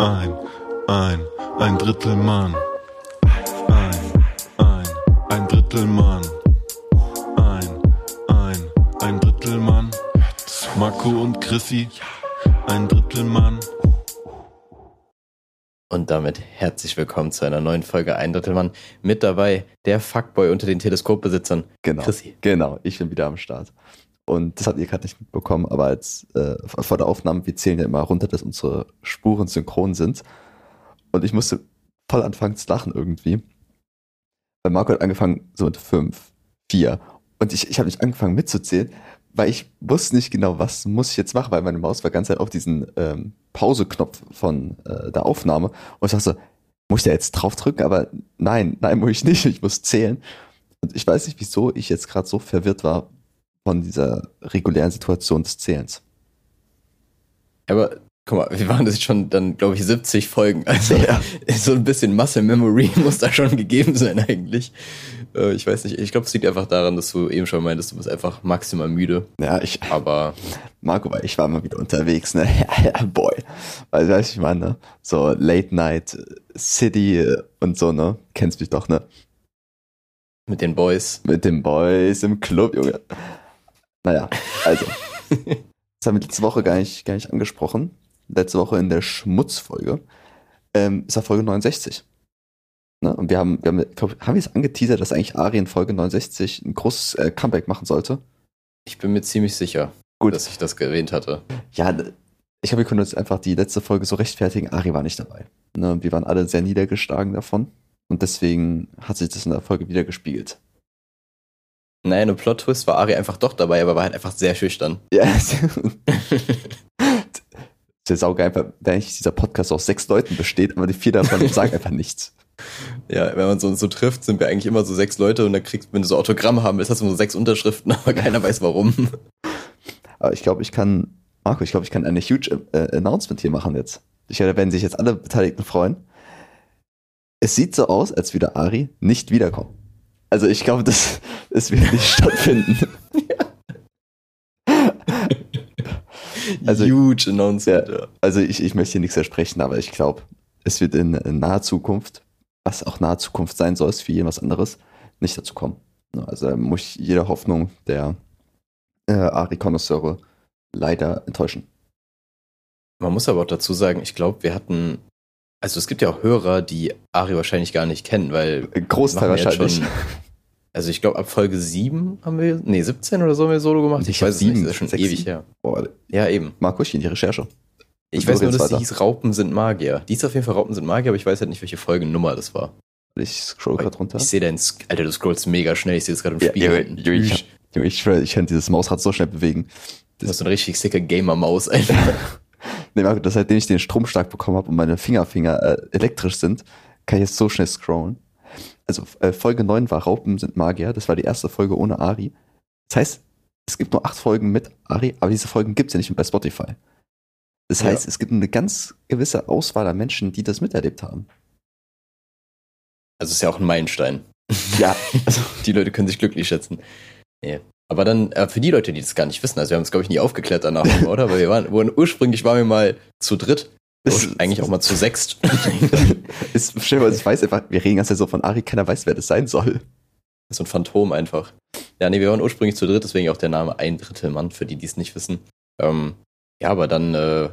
ein, ein, ein Drittel Mann. Ein, ein, ein Drittel Mann. Ein, ein, ein Drittel Mann. Marco und Chrissy, ein Drittel Mann. Und damit herzlich willkommen zu einer neuen Folge Ein Drittel Mann. Mit dabei der Fuckboy unter den Teleskopbesitzern. Genau. Chrissy. Genau, ich bin wieder am Start. Und das habt ihr gerade nicht mitbekommen, aber als äh, vor der Aufnahme, wir zählen ja immer runter, dass unsere Spuren synchron sind. Und ich musste voll anfangen zu lachen irgendwie. Weil Marco hat angefangen so mit fünf, vier. Und ich, ich habe nicht angefangen mitzuzählen, weil ich wusste nicht genau, was muss ich jetzt machen, weil meine Maus war ganz Zeit auf diesen ähm, Pause-Knopf von äh, der Aufnahme. Und ich dachte so, muss ich da jetzt drauf drücken? Aber nein, nein, muss ich nicht. Ich muss zählen. Und ich weiß nicht, wieso ich jetzt gerade so verwirrt war von dieser regulären Situation des Zählens. Aber guck mal, wir waren das schon dann, glaube ich, 70 Folgen. Also Ja. so ein bisschen Muscle Memory muss da schon gegeben sein eigentlich. Äh, ich weiß nicht, ich glaube, es liegt einfach daran, dass du eben schon meintest, du bist einfach maximal müde. Ja, ich, Aber Marco, weil ich war mal wieder unterwegs, ne? Ja, Boy. Weil, weißt du, ich meine, ne? So Late Night City und so, ne? Kennst mich doch, ne? mit den Boys. Mit den Boys im Club, Junge. Naja, also. Das haben wir letzte Woche gar nicht, gar nicht angesprochen. Letzte Woche in der Schmutzfolge. Ähm, ist ja Folge 69. Ne? Und wir haben, wir haben, glaub, haben wir es angeteasert, dass eigentlich Ari in Folge 69 ein großes äh, Comeback machen sollte? Ich bin mir ziemlich sicher, Gut. dass ich das erwähnt hatte. Ja, ich glaube, wir können uns einfach die letzte Folge so rechtfertigen. Ari war nicht dabei. Ne? Wir waren alle sehr niedergeschlagen davon. Und deswegen hat sich das in der Folge wieder gespiegelt. Naja, eine Plot-Twist war Ari einfach doch dabei, aber war halt einfach sehr schüchtern. Ja, das ist saugeil, einfach, wenn eigentlich dieser Podcast aus sechs Leuten besteht, aber die vier davon sagen einfach nichts. Ja, wenn man so uns so trifft, sind wir eigentlich immer so sechs Leute und dann kriegst, wenn du so Autogramm haben willst, hast du so sechs Unterschriften, aber keiner weiß warum. Aber ich glaube, ich kann, Marco, ich glaube, ich kann eine huge äh, Announcement hier machen jetzt. Ich glaube, da werden sich jetzt alle Beteiligten freuen. Es sieht so aus, als würde Ari nicht wiederkommen. Also ich glaube, das, das wird nicht stattfinden. Also- Huge Announcement. Ja. Also ich, ich möchte hier nichts versprechen, aber ich glaube, es wird in, in naher Zukunft, was auch nahe Zukunft sein soll, ist für jeden was anderes, nicht dazu kommen. Ja, Also muss ich jede Hoffnung der äh, Ari-Konnoisseure leider enttäuschen. Man muss aber auch dazu sagen, ich glaube, wir hatten, also es gibt ja auch Hörer, die Ari wahrscheinlich gar nicht kennen, weil Ein Großteil wahrscheinlich. schon, also ich glaube, ab Folge 7 haben wir, nee, 17 oder so haben wir Solo gemacht. Ich, Ich weiß es nicht, sieben, das ist schon ewig her. Boah, Ja, eben. Marco, ich in die Recherche. Ich weiß nur, dass weiter. hieß Raupen sind Magier. Die ist auf jeden Fall Raupen sind Magier, aber ich weiß halt nicht, welche Folgennummer das war. Ich scroll gerade runter. Ich sehe deinen, Sk- Alter, du scrollst mega schnell, ich sehe es gerade im Ja, Spiegel. Junge, Junge, ich, ich schwöre, ich kann dieses Mausrad so schnell bewegen. Du hast so eine richtig sicke Gamer-Maus einfach. Nee, Marco, das, seitdem ich den Stromschlag bekommen habe und meine Fingerfinger äh, elektrisch sind, kann ich jetzt so schnell scrollen. Also äh, Folge 9 war Raupen sind Magier. Das war die erste Folge ohne Ari. Das heißt, es gibt nur acht Folgen mit Ari, aber diese Folgen gibt es ja nicht bei Spotify. Das Ja. heißt, es gibt eine ganz gewisse Auswahl an Menschen, die das miterlebt haben. Also ist ja auch ein Meilenstein. Ja, also, Die Leute können sich glücklich schätzen. Nee. Aber dann, äh, für die Leute, die das gar nicht wissen, also wir haben es, glaube ich, nie aufgeklärt danach, oder? Weil wir waren, wurden, ursprünglich waren wir mal zu dritt. Und eigentlich auch mal zu sechst. ist, stell dir mal, ich weiß einfach, wir reden ganz so von Ari, keiner weiß, wer das sein soll. so ein Phantom einfach. Ja, nee, wir waren ursprünglich zu dritt, deswegen auch der Name Ein Drittel Mann, für die, die es nicht wissen. Ähm, ja, aber dann äh,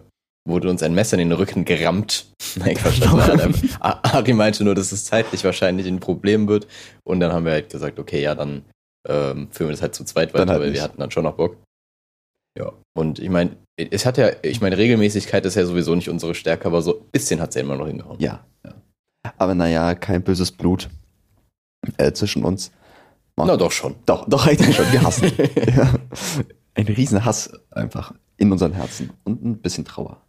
wurde uns ein Messer in den Rücken gerammt. Nein, Quatsch, das war einfach, A- Ari meinte nur, dass es zeitlich wahrscheinlich ein Problem wird. Und dann haben wir halt gesagt, okay, ja, dann ähm, führen wir das halt zu zweit weiter, halt weil nicht. wir hatten dann schon noch Bock. Ja, und ich meine, es hat ja, ich meine, Regelmäßigkeit ist ja sowieso nicht unsere Stärke, aber so ein bisschen hat es ja immer noch hingehauen. Ja, ja. Aber naja, kein böses Blut äh, zwischen uns. Na doch schon. Doch, doch, eigentlich schon. Wir hassen. ja. Ein riesen Hass einfach in unseren Herzen und ein bisschen Trauer.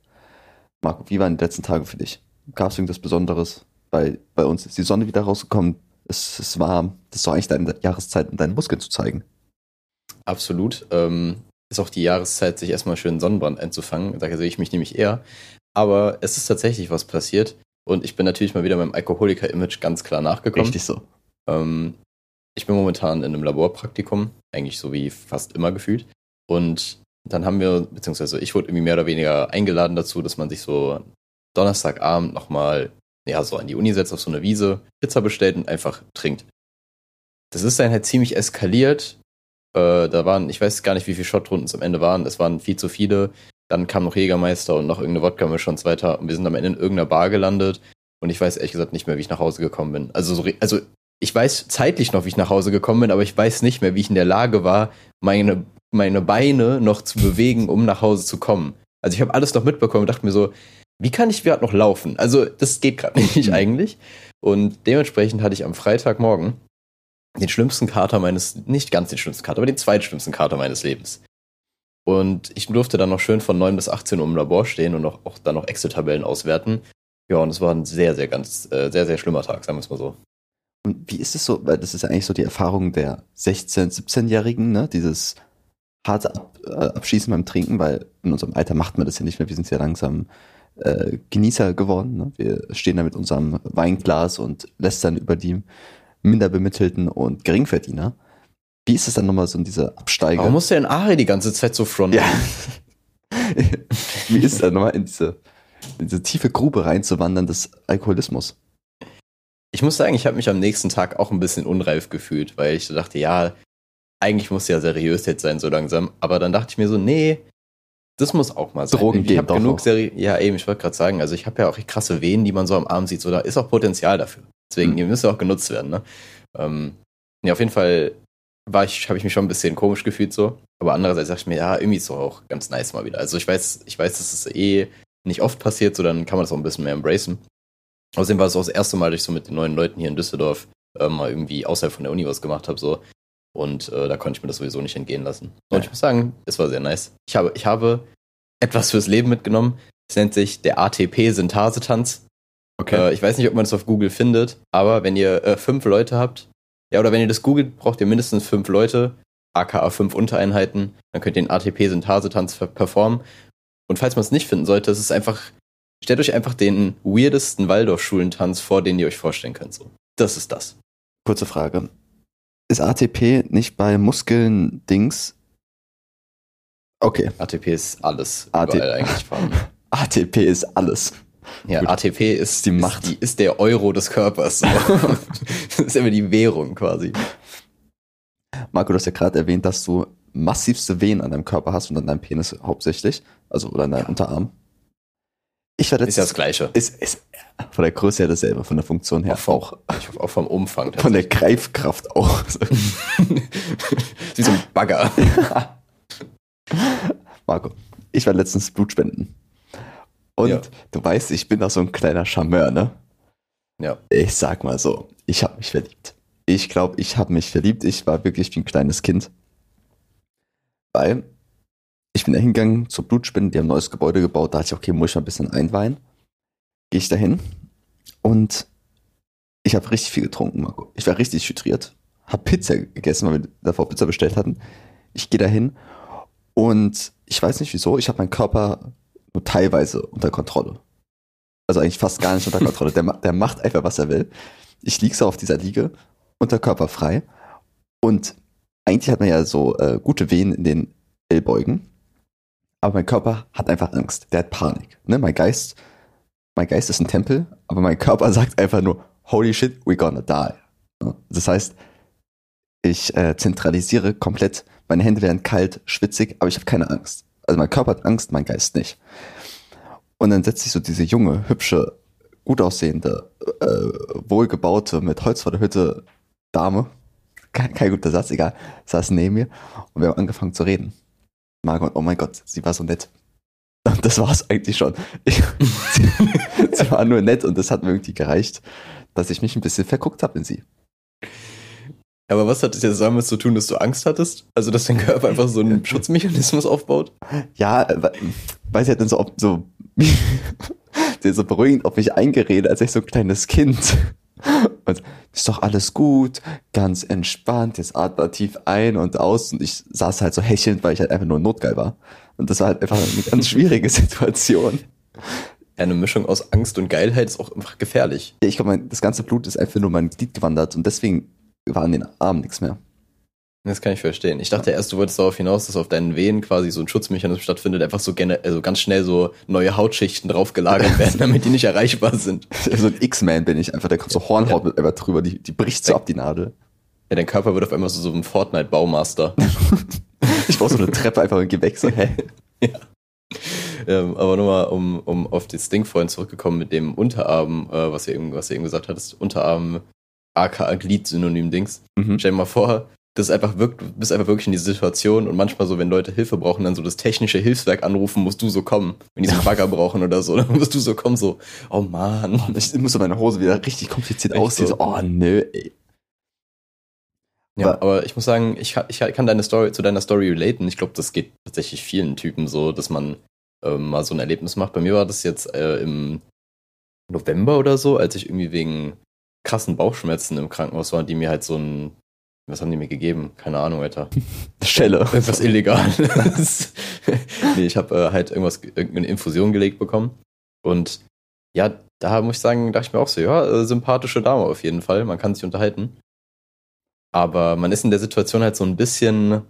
Marco, wie waren die letzten Tage für dich? Gab es irgendwas Besonderes? Bei, bei uns ist die Sonne wieder rausgekommen. Es ist warm. Das ist doch eigentlich deine Jahreszeit, um deine Muskeln zu zeigen. Absolut. Ähm, ist auch die Jahreszeit, sich erstmal schön Sonnenbrand einzufangen. Da sehe ich mich nämlich eher. Aber es ist tatsächlich was passiert. Und ich bin natürlich mal wieder meinem Alkoholiker-Image ganz klar nachgekommen. Richtig so. Ähm, ich bin momentan in einem Laborpraktikum, eigentlich so wie fast immer gefühlt. Und dann haben wir, beziehungsweise ich wurde irgendwie mehr oder weniger eingeladen dazu, dass man sich so Donnerstagabend nochmal, ja, so an die Uni setzt auf so eine Wiese, Pizza bestellt und einfach trinkt. Das ist dann halt ziemlich eskaliert. Äh, da waren, ich weiß gar nicht, wie viele Shotrunden es am Ende waren. Es waren viel zu viele. Dann kam noch Jägermeister und noch irgendeine Wodka-Mischung und so weiter. Und wir sind am Ende in irgendeiner Bar gelandet. Und ich weiß ehrlich gesagt nicht mehr, wie ich nach Hause gekommen bin. Also, so, also ich weiß zeitlich noch, wie ich nach Hause gekommen bin, aber ich weiß nicht mehr, wie ich in der Lage war, meine, meine Beine noch zu bewegen, um nach Hause zu kommen. Also ich habe alles noch mitbekommen und dachte mir so, wie kann ich gerade noch laufen? Also das geht gerade nicht eigentlich. Und dementsprechend hatte ich am Freitagmorgen den schlimmsten Kater meines, nicht ganz den schlimmsten Kater, aber den zweitschlimmsten Kater meines Lebens. Und ich durfte dann noch schön von 9 bis 18 Uhr im Labor stehen und auch, auch dann noch Excel-Tabellen auswerten. Ja, und es war ein sehr, sehr, ganz, äh, sehr, sehr schlimmer Tag, sagen wir es mal so. Und wie ist es so, weil das ist ja eigentlich so die Erfahrung der 16-, 17-Jährigen, ne? Dieses harte Ab äh, Abschießen beim Trinken, weil in unserem Alter macht man das ja nicht mehr, wir sind ja langsam äh, Genießer geworden. Ne? Wir stehen da mit unserem Weinglas und lästern über die Minderbemittelten und Geringverdiener. Wie ist es dann nochmal so in dieser Absteiger? Warum muss der in Ari die ganze Zeit so fronten? Ja. Wie ist es dann nochmal in diese, in diese tiefe Grube reinzuwandern des Alkoholismus? Ich muss sagen, ich habe mich am nächsten Tag auch ein bisschen unreif gefühlt, weil ich so dachte, ja, eigentlich muss ja seriös jetzt sein, so langsam. Aber dann dachte ich mir so, nee, das muss auch mal sein. Drogen ich gehen doch genug auch. Seri Ja, eben, ich wollte gerade sagen, also ich habe ja auch krasse Venen, die man so am Arm sieht. So, da ist auch Potenzial dafür. Deswegen, Mhm. die müssen auch genutzt werden. Ne? Ähm, ja, auf jeden Fall war ich, habe ich mich schon ein bisschen komisch gefühlt so. Aber andererseits dachte ich mir, ja, irgendwie ist doch auch ganz nice mal wieder. Also ich weiß, ich weiß, dass es eh nicht oft passiert, so dann kann man das auch ein bisschen mehr embracen. Außerdem war es auch das erste Mal, dass ich so mit den neuen Leuten hier in Düsseldorf äh, mal irgendwie außerhalb von der Uni was gemacht habe. So. Und äh, da konnte ich mir das sowieso nicht entgehen lassen. Und Ja. ich muss sagen, es war sehr nice. Ich habe, ich habe etwas fürs Leben mitgenommen. Es nennt sich der ATP-Synthase-Tanz. Äh, ich weiß nicht, ob man das auf Google findet, aber wenn ihr äh, fünf Leute habt, ja, oder wenn ihr das googelt, braucht ihr mindestens fünf Leute, aka fünf Untereinheiten, dann könnt ihr den ATP-Synthase-Tanz per- performen. Und falls man es nicht finden sollte, es ist einfach, stellt euch einfach den weirdesten Waldorfschulentanz vor, den ihr euch vorstellen könnt. So. Das ist das. Kurze Frage. Ist ATP nicht bei Muskeln Dings? Okay. ATP ist alles AT eigentlich. ATP ist alles. Ja, Gut. ATP ist Die Macht. Ist, die, ist der Euro des Körpers. So. das ist immer die Währung quasi. Marco, du hast ja gerade erwähnt, dass du massivste Venen an deinem Körper hast und an deinem Penis hauptsächlich. Also oder an deinem Unterarm. Ich war Ist ja das Gleiche. ist, ist von der Größe her dasselbe, von der Funktion her Auch auch. ich hoffe auch vom Umfang. Von der Greifkraft auch. Wie so ein Bagger. Marco, ich war letztens Blutspenden. Und Ja. du weißt, ich bin doch so ein kleiner Charmeur, ne? Ja. Ich sag mal so, ich habe mich verliebt. Ich glaube, ich habe mich verliebt. Ich war wirklich wie ein kleines Kind. Weil ich bin da hingegangen zur Blutspende, die haben ein neues Gebäude gebaut. Da dachte ich, okay, muss ich mal ein bisschen einweihen. Gehe ich dahin und ich habe richtig viel getrunken, Marco. Ich war richtig hydriert. Hab Pizza gegessen, weil wir davor Pizza bestellt hatten. Ich gehe dahin und ich weiß nicht wieso, ich habe meinen Körper nur teilweise unter Kontrolle. Also eigentlich fast gar nicht unter Kontrolle. Der, der macht einfach, was er will. Ich lieg so auf dieser Liege, unterkörperfrei. Und eigentlich hat man ja so äh, gute Venen in den Ellbeugen. Aber mein Körper hat einfach Angst. Der hat Panik. Ne? Mein Geist, mein Geist ist ein Tempel, aber mein Körper sagt einfach nur, holy shit, we're gonna die. Das heißt, ich äh, zentralisiere komplett, meine Hände werden kalt, schwitzig, aber ich habe keine Angst. Also mein Körper hat Angst, mein Geist nicht. Und dann setzt sich so diese junge, hübsche, gut aussehende, äh, wohlgebaute, mit Holz vor der Hütte Dame, kein, kein guter Satz, egal, saß neben mir und wir haben angefangen zu reden. Margot, oh mein Gott, sie war so nett. Und das war's eigentlich schon. Ich, sie, sie war nur nett und das hat mir irgendwie gereicht, dass ich mich ein bisschen verguckt habe in sie. Aber was hat das jetzt damit zu tun, dass du Angst hattest? Also, dass dein Körper einfach so einen Schutzmechanismus aufbaut? Ja, äh, we- weil sie hat dann so, so, so beruhigend auf mich eingeredet, als ich so ein kleines Kind. Und ist doch alles gut, ganz entspannt, jetzt atme tief ein und aus und ich saß halt so hechelnd, weil ich halt einfach nur notgeil war. Und das war halt einfach eine ganz schwierige Situation. Eine Mischung aus Angst und Geilheit ist auch einfach gefährlich. Ja, Ich glaube, das ganze Blut ist einfach nur mein Glied gewandert und deswegen war an den Armen nichts mehr. Das kann ich verstehen. Ich dachte erst, du wolltest darauf hinaus, dass auf deinen Venen quasi so ein Schutzmechanismus stattfindet, einfach so gerne, also ganz schnell so neue Hautschichten draufgelagert werden, damit die nicht erreichbar sind. so ein X-Man bin ich einfach, der kommt so Hornhaut mit einfach drüber, die, die bricht so ab, die Nadel. Ja, dein Körper wird auf einmal so, so ein Fortnite-Baumaster. Ich brauche so eine Treppe einfach im Gewächs. So, hä? ähm, aber nochmal, um, um auf das Ding vorhin zurückgekommen mit dem Unterarm, äh, was, ihr eben, was ihr eben gesagt hattest, Unterarm, aka Glied-Synonym-Dings. Mhm. Stell dir mal vor, das einfach wirkt, du bist einfach wirklich in die Situation und manchmal so, wenn Leute Hilfe brauchen, dann so das technische Hilfswerk anrufen, musst du so kommen. Wenn die so einen Bagger brauchen oder so, dann musst du so kommen, so, oh man. Ich muss so meine Hose wieder richtig kompliziert aussehen. so? So, oh nö, ey. Ja, Aber- aber ich muss sagen, ich, kann- ich kann deine Story zu deiner Story relaten. Ich glaube, das geht tatsächlich vielen Typen so, dass man ähm, mal so ein Erlebnis macht. Bei mir war das jetzt äh, im November oder so, als ich irgendwie wegen krassen Bauchschmerzen im Krankenhaus war, die mir halt so ein, was haben die mir gegeben? Keine Ahnung, Alter. Schelle. Irgendwas Illegales. nee, ich habe äh, halt irgendwas, irgendeine Infusion gelegt bekommen. Und ja, da muss ich sagen, dachte ich mir auch so, ja, äh, sympathische Dame auf jeden Fall. Man kann sich unterhalten. Aber man ist in der Situation halt so ein bisschen.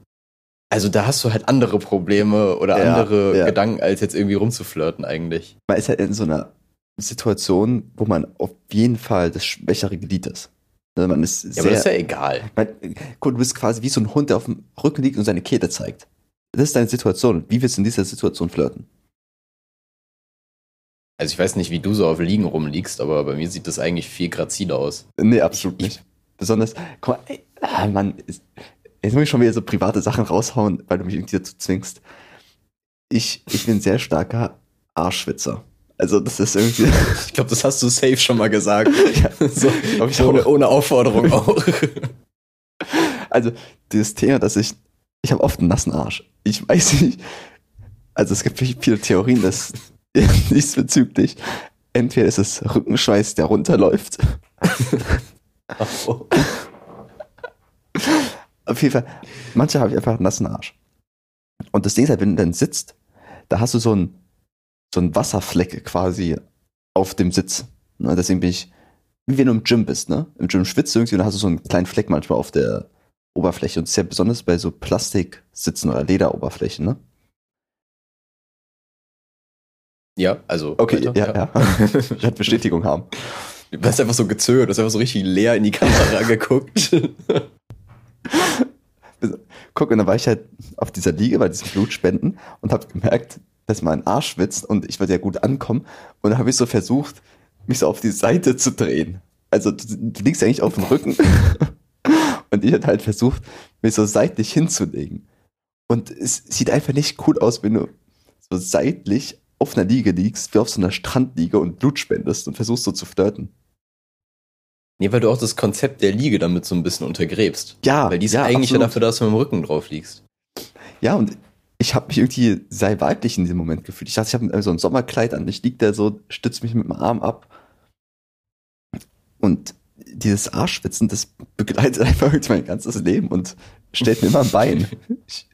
Also da hast du halt andere Probleme oder Ja, andere ja. Gedanken, als jetzt irgendwie rumzuflirten eigentlich. Man ist halt in so einer Situation, wo man auf jeden Fall das schwächere Glied ist. Also man ist Ja, sehr, aber das ist ja egal. man, guck, du bist quasi wie so ein Hund, der auf dem Rücken liegt und seine Kette zeigt. Das ist deine Situation. Wie willst du in dieser Situation flirten? Also ich weiß nicht, wie du so auf Liegen rumliegst, aber bei mir sieht das eigentlich viel graziler aus. Nee, absolut Ich- nicht. Besonders, guck mal, ey, ah, Mann, ist, jetzt muss ich schon wieder so private Sachen raushauen, weil du mich irgendwie dazu zwingst. Ich, ich bin ein sehr starker Arschschwitzer. Also das ist irgendwie, Ich glaube, das hast du safe schon mal gesagt. ja, so, ich ohne, ohne Aufforderung auch. Also dieses Thema, dass ich, ich habe oft einen nassen Arsch. Ich weiß nicht, also es gibt viele Theorien, dass diesbezüglich entweder ist es Rückenschweiß, der runterläuft. Auf jeden Fall, manche habe ich einfach einen nassen Arsch. Und das Ding ist halt, wenn du dann sitzt, da hast du so ein so ein Wasserfleck quasi auf dem Sitz. Ne, deswegen bin ich, wie wenn du im Gym bist, ne? Im Gym schwitzt du irgendwie und dann hast du so einen kleinen Fleck manchmal auf der Oberfläche. Und das ist ja besonders bei so Plastiksitzen oder Lederoberflächen, ne? Ja, also. Okay, weiter, ja, ja. Ich werde Bestätigung haben. Du hast einfach so gezögert, du hast einfach so richtig leer in die Kamera geguckt. Guck, und dann war ich halt auf dieser Liege bei diesen Blutspenden und habe gemerkt, dass mein Arsch schwitzt und ich wollte ja gut ankommen. Und dann habe ich so versucht, mich so auf die Seite zu drehen. Also du, du liegst eigentlich auf dem Rücken. und ich hatte halt versucht, mich so seitlich hinzulegen. Und es sieht einfach nicht cool aus, wenn du so seitlich auf einer Liege liegst, wie auf so einer Strandliege und Blut spendest und versuchst so zu flirten. nee, weil du auch das Konzept der Liege damit so ein bisschen untergräbst. Ja, Weil die ist ja, eigentlich ja absolut. dafür, dass du mit dem Rücken drauf liegst. Ja, und ich habe mich irgendwie sehr weiblich in diesem Moment gefühlt. Ich dachte, ich habe so ein Sommerkleid an. Ich lieg da so, stütze mich mit dem Arm ab. Und dieses Arschwitzen, das begleitet einfach irgendwie mein ganzes Leben und stellt mir immer ein Bein. Ich,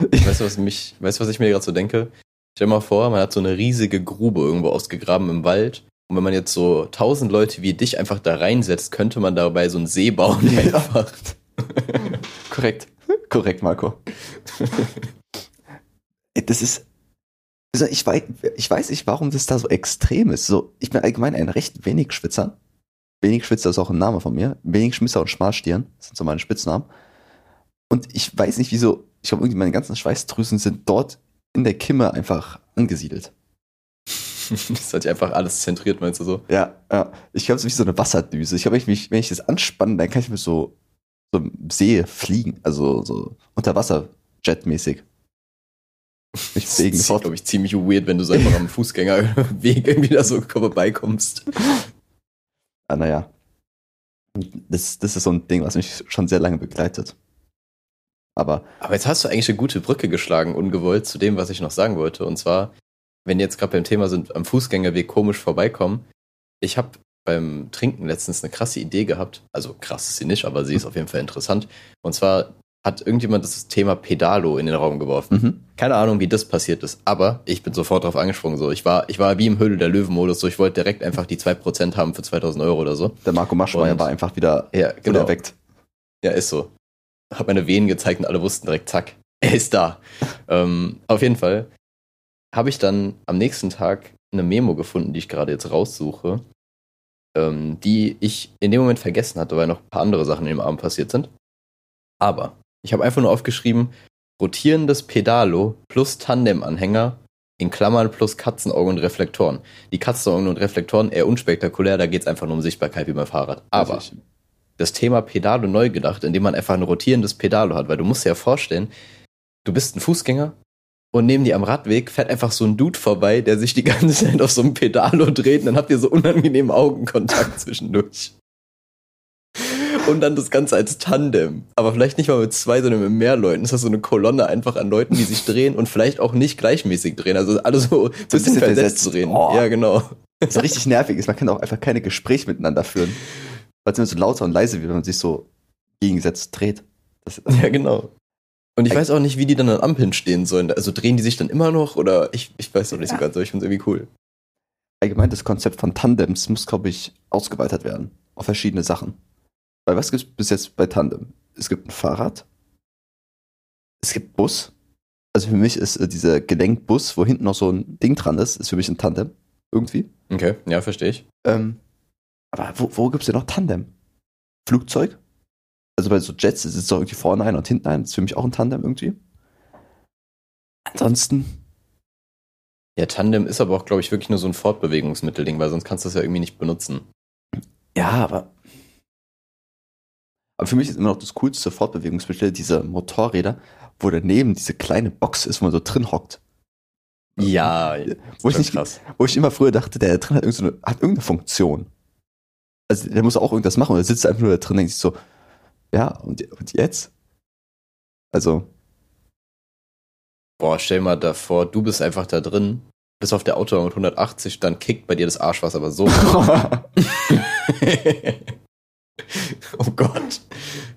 Weißt du, was mich, weißt was ich mir gerade so denke? Stell dir mal vor, man hat so eine riesige Grube irgendwo ausgegraben im Wald. Und wenn man jetzt so tausend Leute wie dich einfach da reinsetzt, könnte man dabei so einen See bauen. Ja. Einfach. korrekt. Korrekt, Marco. Das ist. Also ich, weiß, ich weiß nicht, warum das da so extrem ist. So, ich bin allgemein ein recht wenig Schwitzer. Wenig Schwitzer ist auch ein Name von mir. Wenig Schmisser und Schmalstirn sind so meine Spitznamen. Und ich weiß nicht, wieso. Ich glaube, irgendwie meine ganzen Schweißdrüsen sind dort in der Kimme einfach angesiedelt. Das hat sich einfach alles zentriert, meinst du so? Ja, ja. Ich glaube, es ist wie so eine Wasserdüse. Ich glaube, wenn ich, mich- wenn ich das anspanne, dann kann ich mit so, so im See fliegen. Also so Unterwasser-Jet-mäßig. Ich Das bewegen ist, sofort. glaube ich, ziemlich weird, wenn du so einfach am Fußgängerweg irgendwie da so vorbeikommst. Ah, naja. Das, das ist so ein Ding, was mich schon sehr lange begleitet. Aber Aber jetzt hast du eigentlich eine gute Brücke geschlagen, ungewollt, zu dem, was ich noch sagen wollte. Und zwar, wenn jetzt gerade beim Thema sind, am Fußgängerweg komisch vorbeikommen. Ich habe beim Trinken letztens eine krasse Idee gehabt. Also krass ist sie nicht, aber sie ist auf jeden Fall interessant. Und zwar hat irgendjemand das Thema Pedalo in den Raum geworfen. mhm. Keine Ahnung, wie das passiert ist, aber ich bin sofort drauf angesprungen. So, ich war, ich war wie im Höhle der Löwen-Modus. So, ich wollte direkt einfach die 2% haben für 2000 Euro oder so. der Marco Maschmeyer Und- war einfach wieder, Ja, wieder genau. erweckt. Ja, ist so. habe meine Venen gezeigt und alle wussten direkt, zack, er ist da. ähm, auf jeden Fall habe ich dann am nächsten Tag eine Memo gefunden, die ich gerade jetzt raussuche, ähm, die ich in dem Moment vergessen hatte, weil noch ein paar andere Sachen in dem Abend passiert sind. Aber ich habe einfach nur aufgeschrieben, rotierendes Pedalo plus Tandem-Anhänger in Klammern plus Katzenaugen und Reflektoren. Die Katzenaugen und Reflektoren eher unspektakulär, da geht es einfach nur um Sichtbarkeit wie beim Fahrrad. Aber Natürlich. das Thema Pedalo neu gedacht, indem man einfach ein rotierendes Pedalo hat, weil du musst dir ja vorstellen, du bist ein Fußgänger und neben dir am Radweg fährt einfach so ein Dude vorbei, der sich die ganze Zeit auf so einem Pedalo dreht und dann habt ihr so unangenehmen Augenkontakt zwischendurch. Und dann das Ganze als Tandem. Aber vielleicht nicht mal mit zwei, sondern mit mehr Leuten. Das ist so eine Kolonne einfach an Leuten, die sich drehen und vielleicht auch nicht gleichmäßig drehen. Also alle so ein bisschen, bisschen versetzt versetzt. drehen. Oh. Ja, genau. Das ist richtig nervig ist. Man kann auch einfach keine Gespräche miteinander führen. Weil es immer so lauter und leise wird, wenn man sich so gegensetzt dreht. Das, Ja, genau. Und ich weiß auch nicht, wie die dann an Ampeln stehen sollen. Also drehen die sich dann immer noch oder ich, ich weiß noch nicht so ganz, aber ich finde es irgendwie cool. allgemein das Konzept von Tandems muss, glaube ich, ausgeweitet werden. Auf verschiedene Sachen. Weil was gibt es bis jetzt bei Tandem? Es gibt ein Fahrrad. Es gibt Bus. Also für mich ist äh, dieser Gelenkbus, wo hinten noch so ein Ding dran ist, ist für mich ein Tandem. Irgendwie. Okay, ja, verstehe ich. Ähm, aber wo, wo gibt es denn noch Tandem? Flugzeug? Also bei so Jets ist es doch irgendwie vorne ein und hinten ein. Das ist für mich auch ein Tandem irgendwie. Ansonsten, Ja, Tandem ist aber auch, glaube ich, wirklich nur so ein Fortbewegungsmittelding, weil sonst kannst du das ja irgendwie nicht benutzen. ja, aber. Aber für mich ist immer noch das coolste Fortbewegungsmittel diese Motorräder, wo daneben diese kleine Box ist, wo man so drin hockt. Ja, Wo ich, nicht, krass. wo ich immer früher dachte, der da drin hat irgendeine, hat irgendeine Funktion. Also der muss auch irgendwas machen und er sitzt einfach nur da drin und denkt sich so, ja, und, und jetzt? Also, Boah, stell mal davor, du bist einfach da drin, bist auf der Autobahn mit 180, dann kickt bei dir das Arschwasser aber so. oh Gott.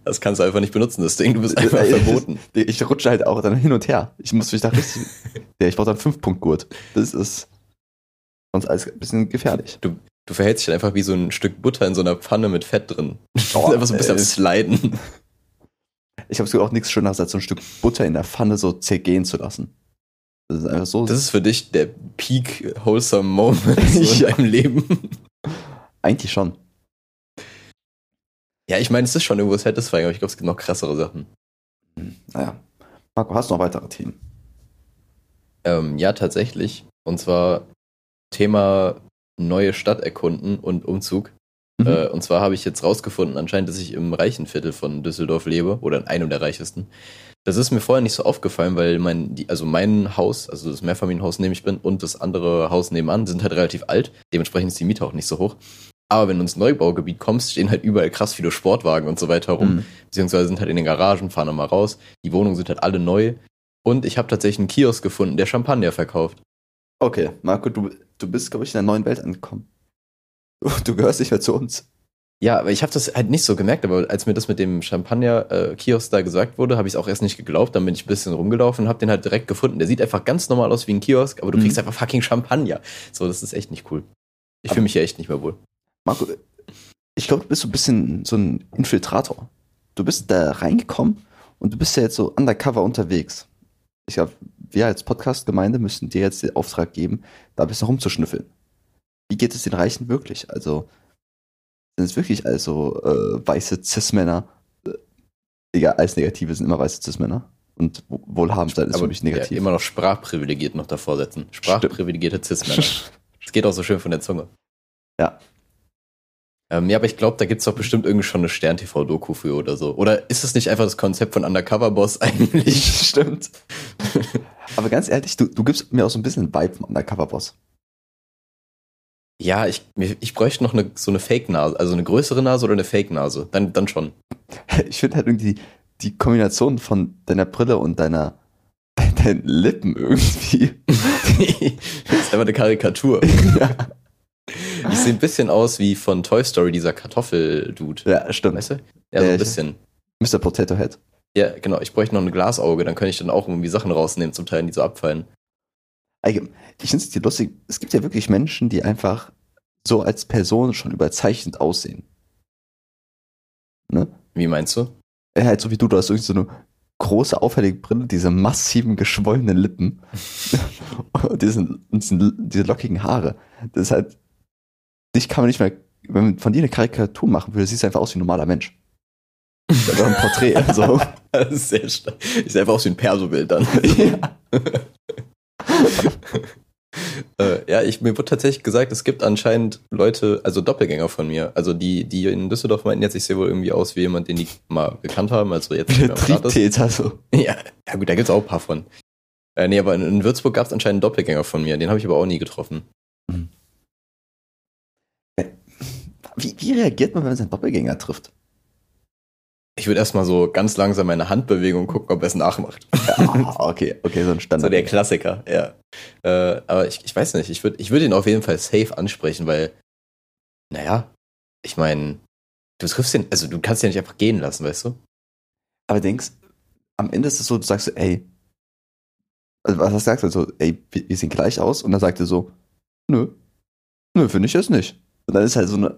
Das kannst du einfach nicht benutzen, das Ding. Du bist einfach verboten. Ich rutsche halt auch dann hin und her. Ich muss mich da richtig. ja, ich brauche dann fünf Punkt Gurt. Das ist sonst alles ein bisschen gefährlich. Du verhältst dich einfach wie so ein Stück Butter in so einer Pfanne mit Fett drin. Du Oh, einfach so ein bisschen am. Sliden. Ich habe auch nichts Schöneres, als so ein Stück Butter in der Pfanne so zergehen zu lassen. Das ist einfach so. Das ist für dich der Peak Wholesome Moment in deinem Leben. eigentlich schon. Ja, ich meine, es ist schon irgendwo satisfying, aber ich glaube, es gibt noch krassere Sachen. Naja. Marco, hast du noch weitere Themen? Ähm, ja, tatsächlich. Und zwar Thema neue Stadt erkunden und Umzug. Mhm. Äh, und zwar habe ich jetzt rausgefunden, anscheinend, dass ich im reichen Viertel von Düsseldorf lebe oder in einem der reichesten. Das ist mir vorher nicht so aufgefallen, weil mein, die, also mein Haus, also das Mehrfamilienhaus, in dem ich bin, und das andere Haus nebenan sind halt relativ alt. Dementsprechend ist die Miete auch nicht so hoch. Aber wenn du ins Neubaugebiet kommst, stehen halt überall krass viele Sportwagen und so weiter rum. Mhm. Beziehungsweise sind halt in den Garagen, fahren nochmal raus. Die Wohnungen sind halt alle neu. Und ich habe tatsächlich einen Kiosk gefunden, der Champagner verkauft. Okay, Marco, du, du bist, glaube ich, in der neuen Welt angekommen. Du, gehörst nicht mehr zu uns. Ja, aber ich habe das halt nicht so gemerkt, aber als mir das mit dem Champagner-Kiosk da gesagt wurde, habe ich es auch erst nicht geglaubt. Dann bin ich ein bisschen rumgelaufen und habe den halt direkt gefunden. Der sieht einfach ganz normal aus wie ein Kiosk, aber du Mhm. kriegst einfach fucking Champagner. So, das ist echt nicht cool. Ich fühle mich hier echt nicht mehr wohl. Marco, ich glaube, du bist so ein bisschen so ein Infiltrator. Du bist da reingekommen und du bist ja jetzt so undercover unterwegs. Ich glaube, wir als Podcast-Gemeinde müssen dir jetzt den Auftrag geben, da ein bisschen rumzuschnüffeln. Wie geht es den Reichen wirklich? Also, sind es wirklich also äh, weiße Cis-Männer? Äh, Egal, alles Negative sind immer weiße Cis-Männer. Und wo- wohlhabend sein ist für mich ja, negativ. immer noch sprachprivilegiert noch davor setzen. Sprachprivilegierte Cis-Männer. Das geht auch so schön von der Zunge. Ja. Ähm, ja, aber ich glaube, da gibt's doch bestimmt irgendwie schon eine Stern-TV-Doku für oder so. Oder ist das nicht einfach das Konzept von Undercover-Boss eigentlich? Stimmt. Aber ganz ehrlich, du, du gibst mir auch so ein bisschen Vibe vom Undercover-Boss. Ja, ich, ich bräuchte noch eine, so eine Fake-Nase, also eine größere Nase oder eine Fake-Nase. Dann, dann schon. Ich finde halt irgendwie die Kombination von deiner Brille und deiner deinen Lippen irgendwie. das ist einfach eine Karikatur. ja. Ich sehe ein bisschen aus wie von Toy Story, dieser Kartoffel-Dude. ja, stimmt. Weißt du? Ja, so Ja, ein bisschen. Mr. Potato Head. Ja, genau. Ich bräuchte noch ein Glasauge, dann könnte ich dann auch irgendwie Sachen rausnehmen, zum Teil, die so abfallen. Ich finde es lustig. Es gibt ja wirklich Menschen, die einfach so als Person schon überzeichnet aussehen. Ne? Wie meinst du? Er halt so wie du, du hast irgendwie so eine große, auffällige Brille, diese massiven, geschwollenen Lippen und diesen, diesen, diese lockigen Haare. Das ist halt, dich kann man nicht mehr, wenn man von dir eine Karikatur machen würde, siehst du einfach aus wie ein normaler Mensch. Das ist einfach ein Porträt. Also. Das ist sehr stark. Sehe einfach aus wie ein Perso-Bild dann. ja. Äh, ja, ich, mir wurde tatsächlich gesagt, es gibt anscheinend Leute, also Doppelgänger von mir, also die, die in Düsseldorf meinten jetzt, ich sehe wohl irgendwie aus wie jemand, den die mal gekannt haben, also jetzt nicht mehr ist. Triebtäter, so. Ja, ja gut, da gibt's auch ein paar von. Äh, nee, aber in, in Würzburg gab's anscheinend einen Doppelgänger von mir, den habe ich aber auch nie getroffen. Wie, wie reagiert man, wenn man seinen Doppelgänger trifft? Ich würde erstmal so ganz langsam meine Handbewegung gucken, ob er es nachmacht. Ja, okay, okay, so ein So Standard. der Klassiker, ja. Äh, aber ich, ich weiß nicht, ich würde ich würd ihn auf jeden Fall safe ansprechen, weil, naja, ich meine, du triffst den, also du kannst ihn nicht einfach gehen lassen, weißt du? Aber denkst, am Ende ist es so, du sagst so, ey, also was sagst du so, ey, wir, wir sehen gleich aus und dann sagt er so, nö, nö, finde ich jetzt nicht. Und dann ist halt so eine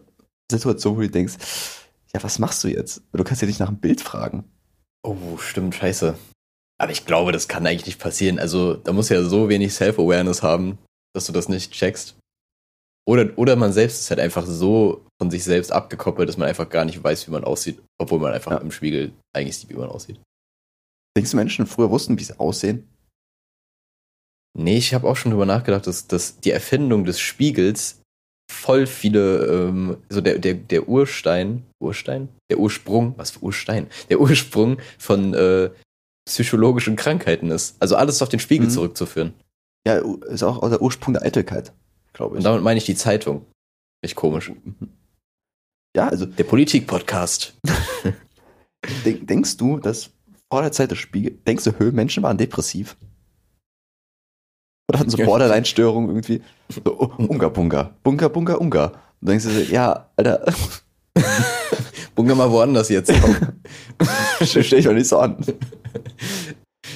Situation, wo du denkst, ja, was machst du jetzt? Du kannst ja nicht nach dem Bild fragen. Oh, stimmt, scheiße. Aber ich glaube, das kann eigentlich nicht passieren. Also, da muss ja so wenig Self-Awareness haben, dass du das nicht checkst. Oder, oder man selbst ist halt einfach so von sich selbst abgekoppelt, dass man einfach gar nicht weiß, wie man aussieht, obwohl man einfach Ja. im Spiegel eigentlich sieht, wie man aussieht. Denkst du, Menschen früher wussten, wie sie aussehen? Nee, ich habe auch schon drüber nachgedacht, dass, dass die Erfindung des Spiegels voll viele, ähm, so der, der, der Urstein, Urstein? Der Ursprung, was für Urstein? Der Ursprung von äh, psychologischen Krankheiten ist. Also alles auf den Spiegel Mhm. zurückzuführen. Ja, ist auch der Ursprung der Eitelkeit, glaube Und ich. damit meine ich die Zeitung. Echt komisch. Ja, also Der Politik-Podcast. denk, denkst du, dass vor der Zeit des Spiegels, denkst du, Höhlenmenschen waren depressiv? Oder hatten so. Borderline-Störungen irgendwie? So, oh, Unga Bunga, Bunga Bunga Unga. Und dann denkst du so, ja, Alter, Bunga mal woanders jetzt. Stell dich doch nicht so an.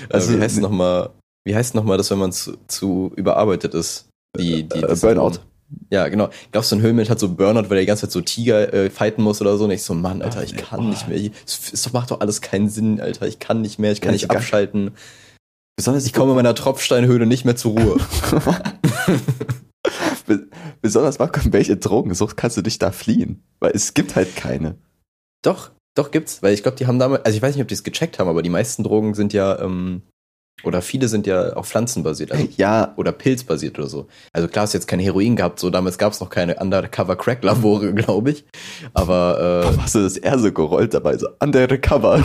Also, Also, wie heißt nochmal, wie heißt nochmal das, wenn man zu, zu überarbeitet ist? Die, die, Äh, Burnout. Ja, genau. Glaubst du, ein Höhlenmensch hat so Burnout, weil er die ganze Zeit so Tiger äh, fighten muss oder so? Und ich so, Mann, Alter, ich nee, kann nicht mehr. Es, macht doch alles keinen Sinn, Alter. Ich kann nicht mehr, ich kann Ja, nicht ich gar- abschalten. Besonders, Ich komme in meiner Tropfsteinhöhle nicht mehr zur Ruhe. Be- Besonders, Marco, welche Drogensucht kannst du dich da fliehen? Weil es gibt halt keine. doch, doch gibt's. Weil ich glaube, die haben damals, also ich weiß nicht, ob die es gecheckt haben, aber die meisten Drogen sind ja, ähm, oder viele sind ja auch pflanzenbasiert. Also Ja, oder pilzbasiert oder so. Also klar, hast du jetzt kein Heroin gehabt, so damals gab es noch keine Undercover-Crack-Labore, glaube ich. Aber hast du das eher so gerollt dabei, so undercover.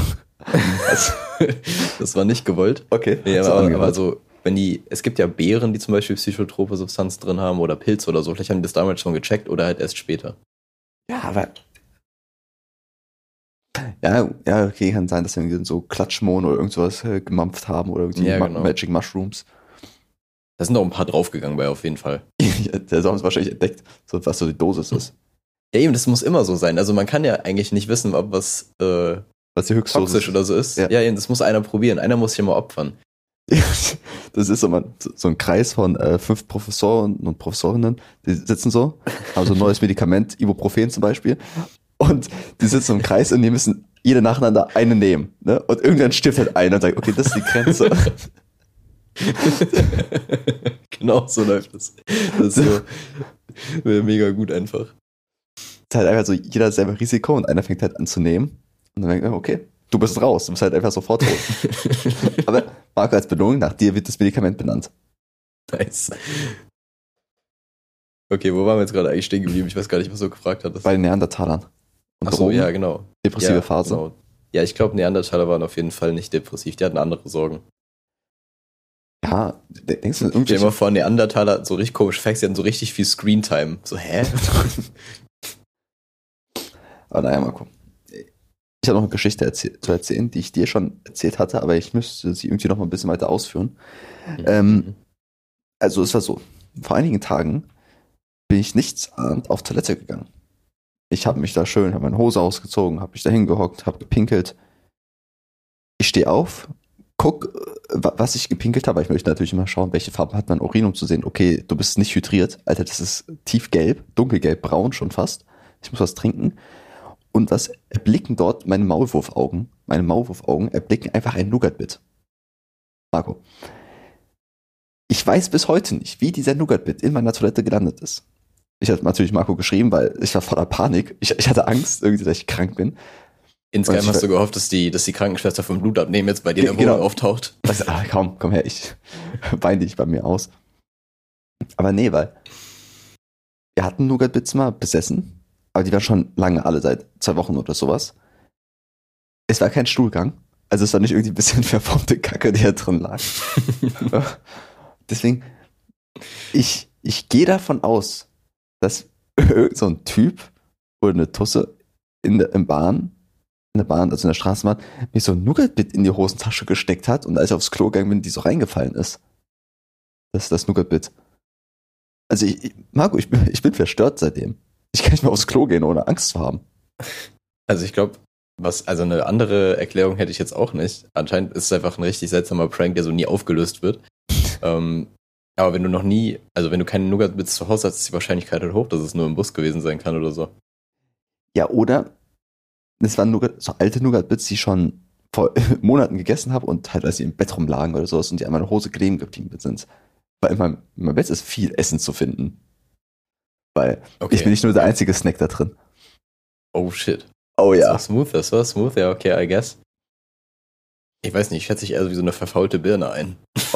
äh, das war nicht gewollt. Okay. Nee, so aber, aber angehört. also, wenn die, es gibt ja Beeren, die zum Beispiel psychotrope Substanz drin haben oder Pilze oder so, vielleicht haben die das damals schon gecheckt oder halt erst später. Ja, aber. Ja, ja, okay, kann sein, dass wir irgendwie so Klatschmohn oder irgendwas äh, gemampft haben oder irgendwie Ja, genau. Magic Mushrooms. Da sind auch ein paar draufgegangen bei auf jeden Fall. Der haben es wahrscheinlich entdeckt, so, was so die Dosis ist. Ja, eben, das muss immer so sein. Also man kann ja eigentlich nicht wissen, ob was äh, Was die Höchstdosis toxisch oder so ist. Ja. Ja. das muss einer probieren. Einer muss sich mal opfern. Das ist so, man, so ein Kreis von äh, fünf Professoren und Professorinnen, die sitzen so, haben so ein neues Medikament, Ibuprofen zum Beispiel, und die sitzen im Kreis und die müssen jede nacheinander eine nehmen. Ne? Und irgendwann stirbt halt einer und sagt, okay, das ist die Grenze. genau so läuft es. Das ist so wäre mega gut einfach. ist halt einfach so, jeder hat selber Risiko und einer fängt halt an zu nehmen. Und dann denkt er, okay, du bist raus, du bist halt einfach sofort tot. Aber Marco, als Belohnung, nach dir wird das Medikament benannt. Nice. Okay, wo waren wir jetzt gerade eigentlich stehen geblieben? Ich weiß gar nicht, was du gefragt hattest. Bei den Neandertalern. Und Ach so, ja, genau. depressive ja, Phase. Genau. Ja, ich glaube, Neandertaler waren auf jeden Fall nicht depressiv. Die hatten andere Sorgen. Ja, de- denkst du, Stell dir irgendwie mal vor, Neandertaler, hatten so richtig komisch Facts, die hatten so richtig viel Screentime. So, hä? Aber naja, mal gucken. Ich habe noch eine Geschichte erzäh zu erzählen, die ich dir schon erzählt hatte, aber ich müsste sie irgendwie noch mal ein bisschen weiter ausführen. Ähm, Also es war so, vor einigen Tagen bin ich nichtsahnd auf Toilette gegangen. Ich habe mich da schön, habe meine Hose ausgezogen, habe mich da hingehockt, habe gepinkelt. Ich stehe auf, guck, äh, wa- was ich gepinkelt habe. Ich möchte natürlich immer schauen, welche Farbe hat mein Urin, um zu sehen, okay, du bist nicht hydriert. Alter, das ist tiefgelb, dunkelgelb, braun schon fast. Ich muss was trinken. Und was erblicken dort meine Maulwurfaugen? Meine Maulwurfaugen erblicken einfach ein Nougat-Bit. Marco. Ich weiß bis heute nicht, wie dieser Nougat-Bit in meiner Toilette gelandet ist. Ich hatte natürlich Marco geschrieben, weil ich war voller Panik. Ich, ich hatte Angst, irgendwie, dass ich krank bin. Insgeheim hast du gehofft, dass die, dass die Krankenschwester vom Blut abnehmen jetzt bei dir in der Ge- genau. Auftaucht. Also, ah, komm, komm her, ich weine dich bei mir aus. Aber nee, weil wir hatten Nougat-Bits mal besessen, aber die waren schon lange alle, seit zwei Wochen oder sowas. Es war kein Stuhlgang, also es war nicht irgendwie ein bisschen verformte Kacke, die da drin lag. Deswegen, ich, ich gehe davon aus, dass irgend so ein Typ oder eine Tusse in der im Bahn, in der Bahn, also in der Straßenbahn, mir so ein Nougat-Bit in die Hosentasche gesteckt hat und als ich aufs Klo gegangen bin, die so reingefallen ist. Das ist das Nougat-Bit. Also ich, ich Marco, ich bin, ich bin verstört seitdem. Ich kann nicht mehr aufs Klo gehen, ohne Angst zu haben. Also ich glaube, was, also eine andere Erklärung hätte ich jetzt auch nicht. Anscheinend ist es einfach ein richtig seltsamer Prank, der so nie aufgelöst wird. ähm, aber wenn du noch nie, also wenn du keinen Nougat-Bits zu Hause hast, ist die Wahrscheinlichkeit halt hoch, dass es nur im Bus gewesen sein kann oder so. Ja, oder es waren Nougat, so alte Nougat-Bits, die ich schon vor Monaten gegessen habe und halt, als sie im Bett rumlagen oder sowas und die an meiner Hose kleben geblieben sind. Weil in meinem, in meinem Bett ist viel Essen zu finden. Weil Okay. ich bin nicht nur der einzige Snack da drin. Oh shit. Oh Das war smooth, das war smooth, ja, okay, I guess. Ich weiß nicht, ich schätze dich eher so wie so eine verfaulte Birne ein.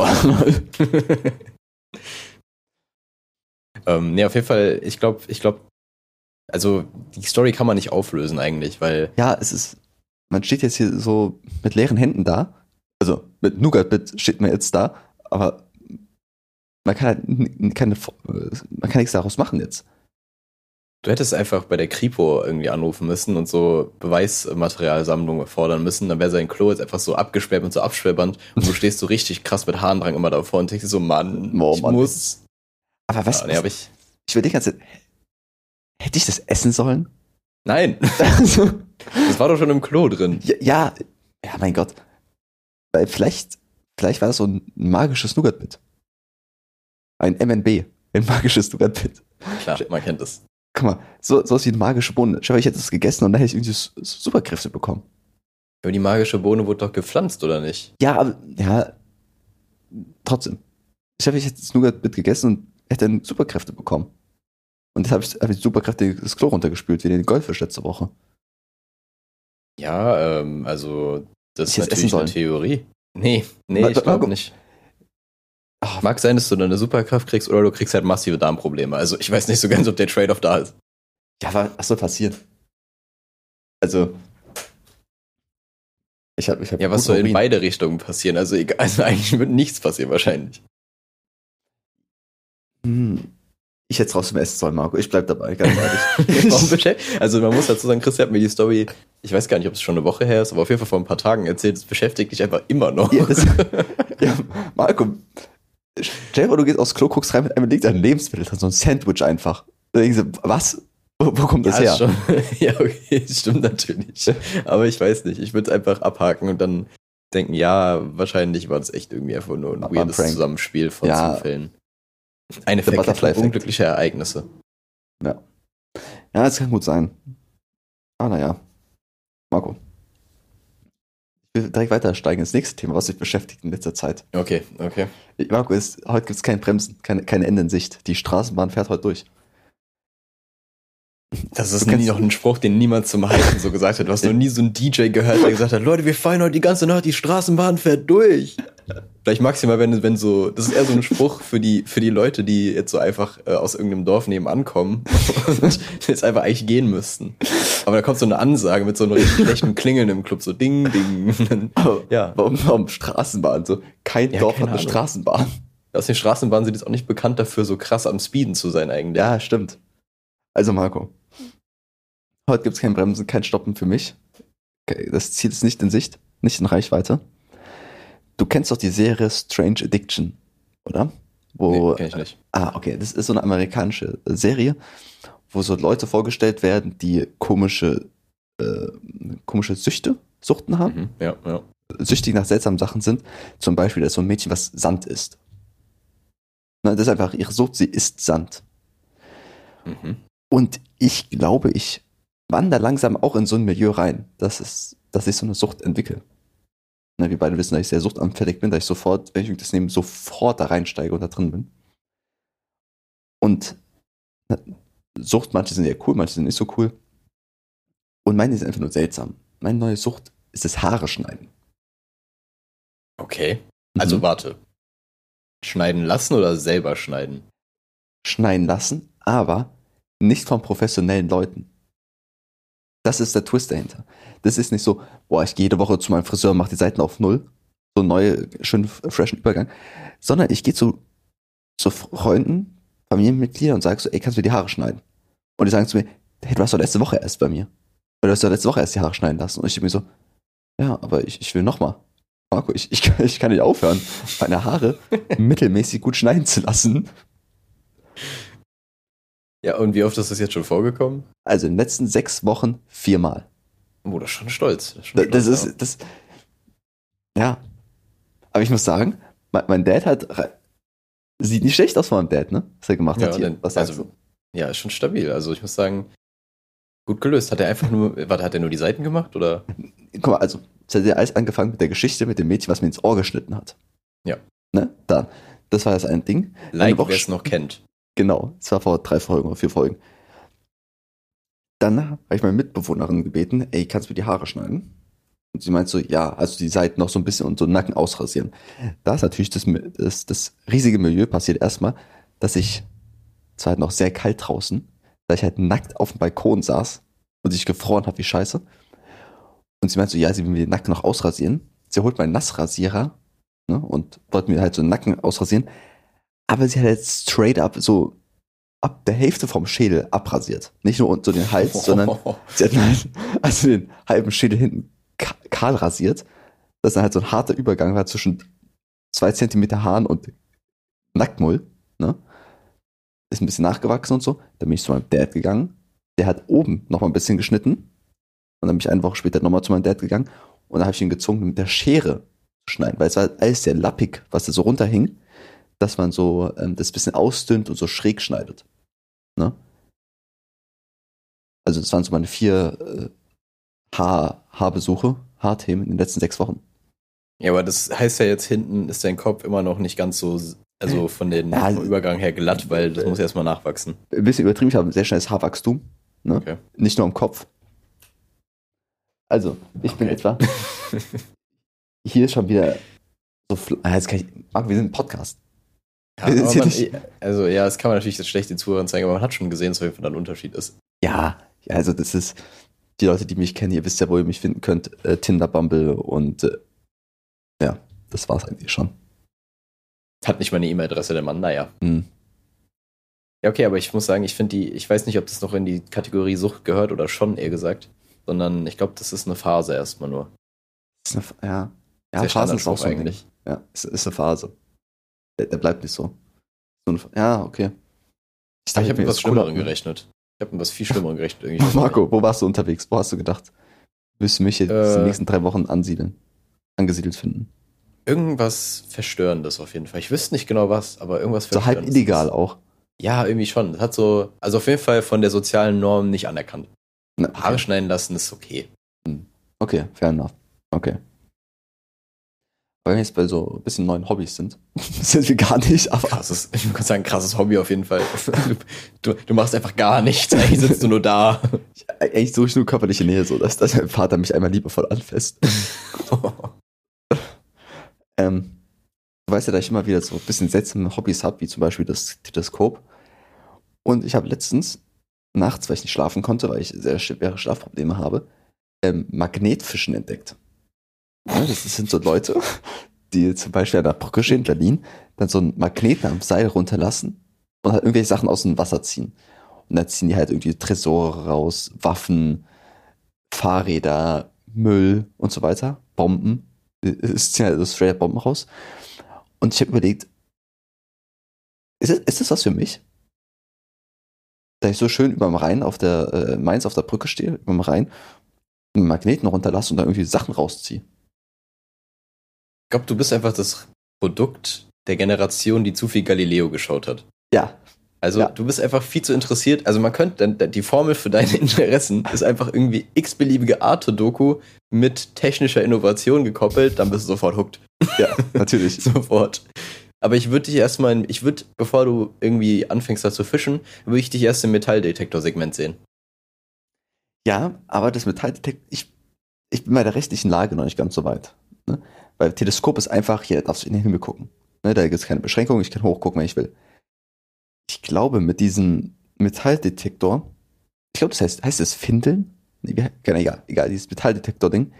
ähm, nee, auf jeden Fall, ich glaube, ich glaube, also die Story kann man nicht auflösen eigentlich, weil Ja, es ist, man steht jetzt hier so mit leeren Händen da. Also mit Nougat-Bit steht man jetzt da, aber man kann halt keine, man kann nichts daraus machen jetzt. du hättest einfach bei der Kripo irgendwie anrufen müssen und so Beweismaterialsammlung fordern müssen, dann wäre sein Klo jetzt einfach so abgesperrt mit so Absperrband und du stehst so richtig krass mit Harndrang immer davor und denkst dir so, Mann, Oh, ich Mann. muss. Aber was, Ja, nee, hab ich. ich will die ganze hätte ich das essen sollen? Nein, Also, das war doch schon im Klo drin. ja, ja, ja, mein Gott. Weil vielleicht, vielleicht war das so ein magisches Nougat-Bit. Ein MNB, ein magisches Nougat-Bit. Klar, man kennt das. Guck mal, so, so wie eine magische Bohne. Schau, ich hätte es gegessen und dann hätte ich irgendwie Superkräfte bekommen. Aber die magische Bohne wurde doch gepflanzt, oder nicht? Ja, aber, ja, trotzdem. Ich habe ich hätte das Nougat-Bit gegessen und hätte dann Superkräfte bekommen. Und jetzt habe ich, Superkräfte das Klo runtergespült, wie den Goldfisch letzte Woche. Ja, ähm, also, das Ich ist natürlich eine. Theorie. Nee, nee, ich glaube warum? Nicht. Mag sein, dass du dann eine Superkraft kriegst oder du kriegst halt massive Darmprobleme. Also ich weiß nicht so ganz, ob der Trade-off da ist. Ja, was soll passieren? Also, ich habe ich hab Ja, was soll in beide Richtungen passieren? Also, egal, also eigentlich wird nichts passieren wahrscheinlich. Hm. Ich hätte es trotzdem essen sollen, Marco. Ich bleib dabei, ganz ehrlich. Also man muss dazu sagen, Chris hat mir die Story, ich weiß gar nicht, ob es schon eine Woche her ist, aber auf jeden Fall vor ein paar Tagen erzählt. Es beschäftigt dich einfach immer noch. Ja, das, ja, Marco, stell dir du gehst aufs Klo, guckst rein, mit einem liegt ein Lebensmittel drin, so ein Sandwich einfach. Da denkst du, was? Wo, wo kommt das Ja, her? ja, okay, stimmt natürlich. Aber ich weiß nicht, ich würde es einfach abhaken und dann denken, ja, wahrscheinlich war das echt irgendwie einfach nur ein ein weirdes Prank. Zusammenspiel von Ja. Zufällen. Eine Verkettung unglücklicher Ereignisse. Ja, das kann gut sein. Ah, naja. Marco. Direkt weiter steigen ins nächste Thema, was mich beschäftigt in letzter Zeit. Okay, okay. Marco, ist, heute gibt es kein Bremsen, keine, kein Ende in Sicht. Die Straßenbahn fährt heute durch. Das ist nie noch ein Spruch, den niemand zum Hypen so gesagt hat. Du hast noch nie so einen DJ gehört, der gesagt hat, Leute, wir feiern heute die ganze Nacht, die Straßenbahn fährt durch. Vielleicht maximal, wenn, wenn so, das ist eher so ein Spruch für die, für die Leute, die jetzt so einfach äh, aus irgendeinem Dorf nebenan kommen und jetzt einfach eigentlich gehen müssten. Aber da kommt so eine Ansage mit so einem richtig schlechten Klingeln im Club, so ding, ding. Ja. Warum, warum Straßenbahn? So, kein Ja, Dorf hat eine Ahnung. Straßenbahn. Aus den Straßenbahnen sind jetzt auch nicht bekannt dafür, so krass am Speeden zu sein eigentlich. Ja, stimmt. Also, Marco. Heute gibt es kein Bremsen, kein Stoppen für mich. Okay, Das Ziel ist nicht in Sicht, nicht in Reichweite. Du kennst doch die Serie Strange Addiction, oder? Wo, nee, kenn ich nicht. Ah, okay. Das ist so eine amerikanische Serie, wo so Leute vorgestellt werden, die komische, äh, komische Süchte, Suchten haben, Mhm. Ja, ja. süchtig nach seltsamen Sachen sind. Zum Beispiel, da ist so ein Mädchen, was Sand isst. Na, das ist einfach ihre Sucht, sie isst Sand. Mhm. Und ich glaube, ich wandere langsam auch in so ein Milieu rein, dass, es, dass ich so eine Sucht entwickle. Na, wir beide wissen, dass ich sehr suchtanfällig bin, dass ich sofort, wenn ich das nehme, sofort da reinsteige und da drin bin. Und na, Sucht, manche sind ja cool, manche sind nicht so cool. Und meine ist einfach nur seltsam. Meine neue Sucht ist das Haare schneiden. Okay. Also Mhm. warte. Schneiden lassen oder selber schneiden? schneiden lassen, aber nicht von professionellen Leuten. Das ist der Twist dahinter. Das ist nicht so, boah, ich gehe jede Woche zu meinem Friseur und mache die Seiten auf Null. So einen neuen, schönen, freshen Übergang. Sondern ich gehe zu, zu Freunden, Familienmitgliedern und sage so, ey, kannst du mir die Haare schneiden? Und die sagen zu mir, hey, du warst doch letzte Woche erst bei mir. Oder du hast doch letzte Woche erst die Haare schneiden lassen. Und ich denke mir so, ja, aber ich, ich will noch mal. Marco, ich, ich, kann- ich kann nicht aufhören, meine Haare mittelmäßig gut schneiden zu lassen. Ja, und wie oft ist das jetzt schon vorgekommen? Also in den letzten sechs Wochen viermal. Oh, das ist schon stolz. Das ist, schon Da- Das stolz, ist, das, ja. Aber ich muss sagen, mein, mein Dad hat, sieht nicht schlecht aus von meinem Dad, ne? Was er gemacht ja. hat hier. denn- Was also, du? ja, ist schon stabil. Also ich muss sagen, gut gelöst. Hat er einfach nur, warte, hat er nur die Seiten gemacht oder? Guck mal, also, es hat ja alles angefangen mit der Geschichte mit dem Mädchen, was mir ins Ohr geschnitten hat. Ja. Ne? Dann. Das war das ein Ding. Like, wer es noch kennt. Genau, es war vor drei Folgen oder vier Folgen. Dann habe ich meine Mitbewohnerin gebeten, ey, kannst du mir die Haare schneiden? Und sie meint so, ja, also die Seiten noch so ein bisschen und so Nacken ausrasieren. Da ist natürlich das, das, das riesige Milieu passiert erstmal, dass ich, es war halt noch sehr kalt draußen, da ich halt nackt auf dem Balkon saß und sich gefroren habe wie scheiße. Und sie meint so, ja, sie will mir den Nacken noch ausrasieren. Sie holt meinen Nassrasierer ne, und wollte mir halt so den Nacken ausrasieren. Aber sie hat jetzt straight up so ab der Hälfte vom Schädel abrasiert. Nicht nur so den Hals, sondern sie hat halt also den halben Schädel hinten ka- kahl rasiert. Das dann halt so ein harter Übergang war zwischen zwei Zentimeter Haaren und Nacktmull. Ne? Ist ein bisschen nachgewachsen und so. Dann bin ich zu meinem Dad gegangen. Der hat oben noch mal ein bisschen geschnitten. Und dann bin ich eine Woche später nochmal zu meinem Dad gegangen. Und dann habe ich ihn gezwungen, mit der Schere zu schneiden. Weil es war alles sehr lappig, was da so runterhing. Dass man so ähm, das bisschen ausdünnt und so schräg schneidet. Ne? Also das waren so meine vier äh, Haar, Haarbesuche, Haarthemen in den letzten sechs Wochen. Ja, aber das heißt ja jetzt hinten ist dein Kopf immer noch nicht ganz so, also von den Ja, vom Übergang her glatt, weil das muss erstmal nachwachsen. Ein bisschen übertrieben, ich habe ein sehr schnelles Haarwachstum. Ne? Okay. Nicht nur im Kopf. Also, ich bin Okay. etwa. Hier ist schon wieder so. Ah, jetzt kann ich, Marc, wir sind ein Podcast. Ja, man, nicht- also ja, das kann man natürlich jetzt schlecht den Zuhörern zeigen, aber man hat schon gesehen, dass auf jeden Fall da ein Unterschied ist. Ja, also das ist. Die Leute, die mich kennen, ihr wisst ja, wo ihr mich finden könnt. Äh, Tinder, Bumble und äh, ja, das war's eigentlich schon. Hat nicht mal eine E-Mail-Adresse, der Mann, naja. Hm. Ja, okay, aber ich muss sagen, ich finde die, ich weiß nicht, ob das noch in die Kategorie Sucht gehört oder schon, eher gesagt, sondern ich glaube, das ist eine Phase erstmal nur. Ist eine, ja, ja Der Phasen ist auch so ein Ding. eigentlich. Ja, ist, ist eine Phase. Der, der bleibt nicht so. ja, okay. Ich habe mit mir was Schlimmerem gerechnet. Ich habe mit was viel Schlimmerem gerechnet. irgendwie. Marco, wo warst du unterwegs? Wo hast du gedacht? Willst du mich jetzt Äh. die nächsten drei Wochen ansiedeln? Angesiedelt finden? Irgendwas Verstörendes auf jeden Fall. Ich wüsste nicht genau was, aber irgendwas So halb Verstörendes. illegal auch. Ja, irgendwie schon. Das hat so, also auf jeden Fall von der sozialen Norm nicht anerkannt. Na, Haare okay. schneiden lassen ist okay. okay, fair enough. Okay. Weil wir jetzt bei so ein bisschen neuen Hobbys sind, sind wir gar nicht, aber Krasses, ich würde sagen, krasses Hobby auf jeden Fall. Du, du machst einfach gar nichts, eigentlich sitzt du nur da. eigentlich suche ich nur körperliche Nähe, so dass, dass mein Vater mich einmal liebevoll anfasst. Ähm, du weißt ja, dass ich immer wieder so ein bisschen seltsame Hobbys habe, wie zum Beispiel das Teleskop. Und ich habe letztens, nachts, weil ich nicht schlafen konnte, weil ich sehr schwere Schlafprobleme habe, ähm, Magnetfischen entdeckt. Das sind so Leute, die zum Beispiel an der Brücke stehen in Berlin, dann so einen Magneten am Seil runterlassen und halt irgendwelche Sachen aus dem Wasser ziehen. Und dann ziehen die halt irgendwie Tresore raus, Waffen, Fahrräder, Müll und so weiter, Bomben. Es ziehen halt so straight Bomben raus. Und ich habe überlegt, ist das, ist das was für mich? Da ich so schön über dem Rhein auf der äh, Mainz auf der Brücke stehe, über dem Rhein, einen Magneten runterlasse und dann irgendwie Sachen rausziehe. Ich glaube, du bist einfach das Produkt der Generation, die zu viel Galileo geschaut hat. Ja, Also Ja. du bist einfach viel zu interessiert. Also man könnte, die Formel für deine Interessen ist einfach irgendwie x-beliebige Arte-Doku mit technischer Innovation gekoppelt, dann bist du sofort hooked. Ja, natürlich. sofort. Aber ich würde dich erstmal, ich würde, bevor du irgendwie anfängst da zu fischen, würde ich dich erst im Metalldetektor-Segment sehen. Ja, aber das Metalldetektor, ich, ich bin bei der rechtlichen Lage noch nicht ganz so weit. Ne? Weil Teleskop ist einfach, hier darfst du in den Himmel gucken. Ne? Da gibt es keine Beschränkung, ich kann hochgucken, wenn ich will. Ich glaube, mit diesem Metalldetektor, ich glaube, das heißt, heißt es Findeln? Nee, egal, egal, dieses Metalldetektor-Ding.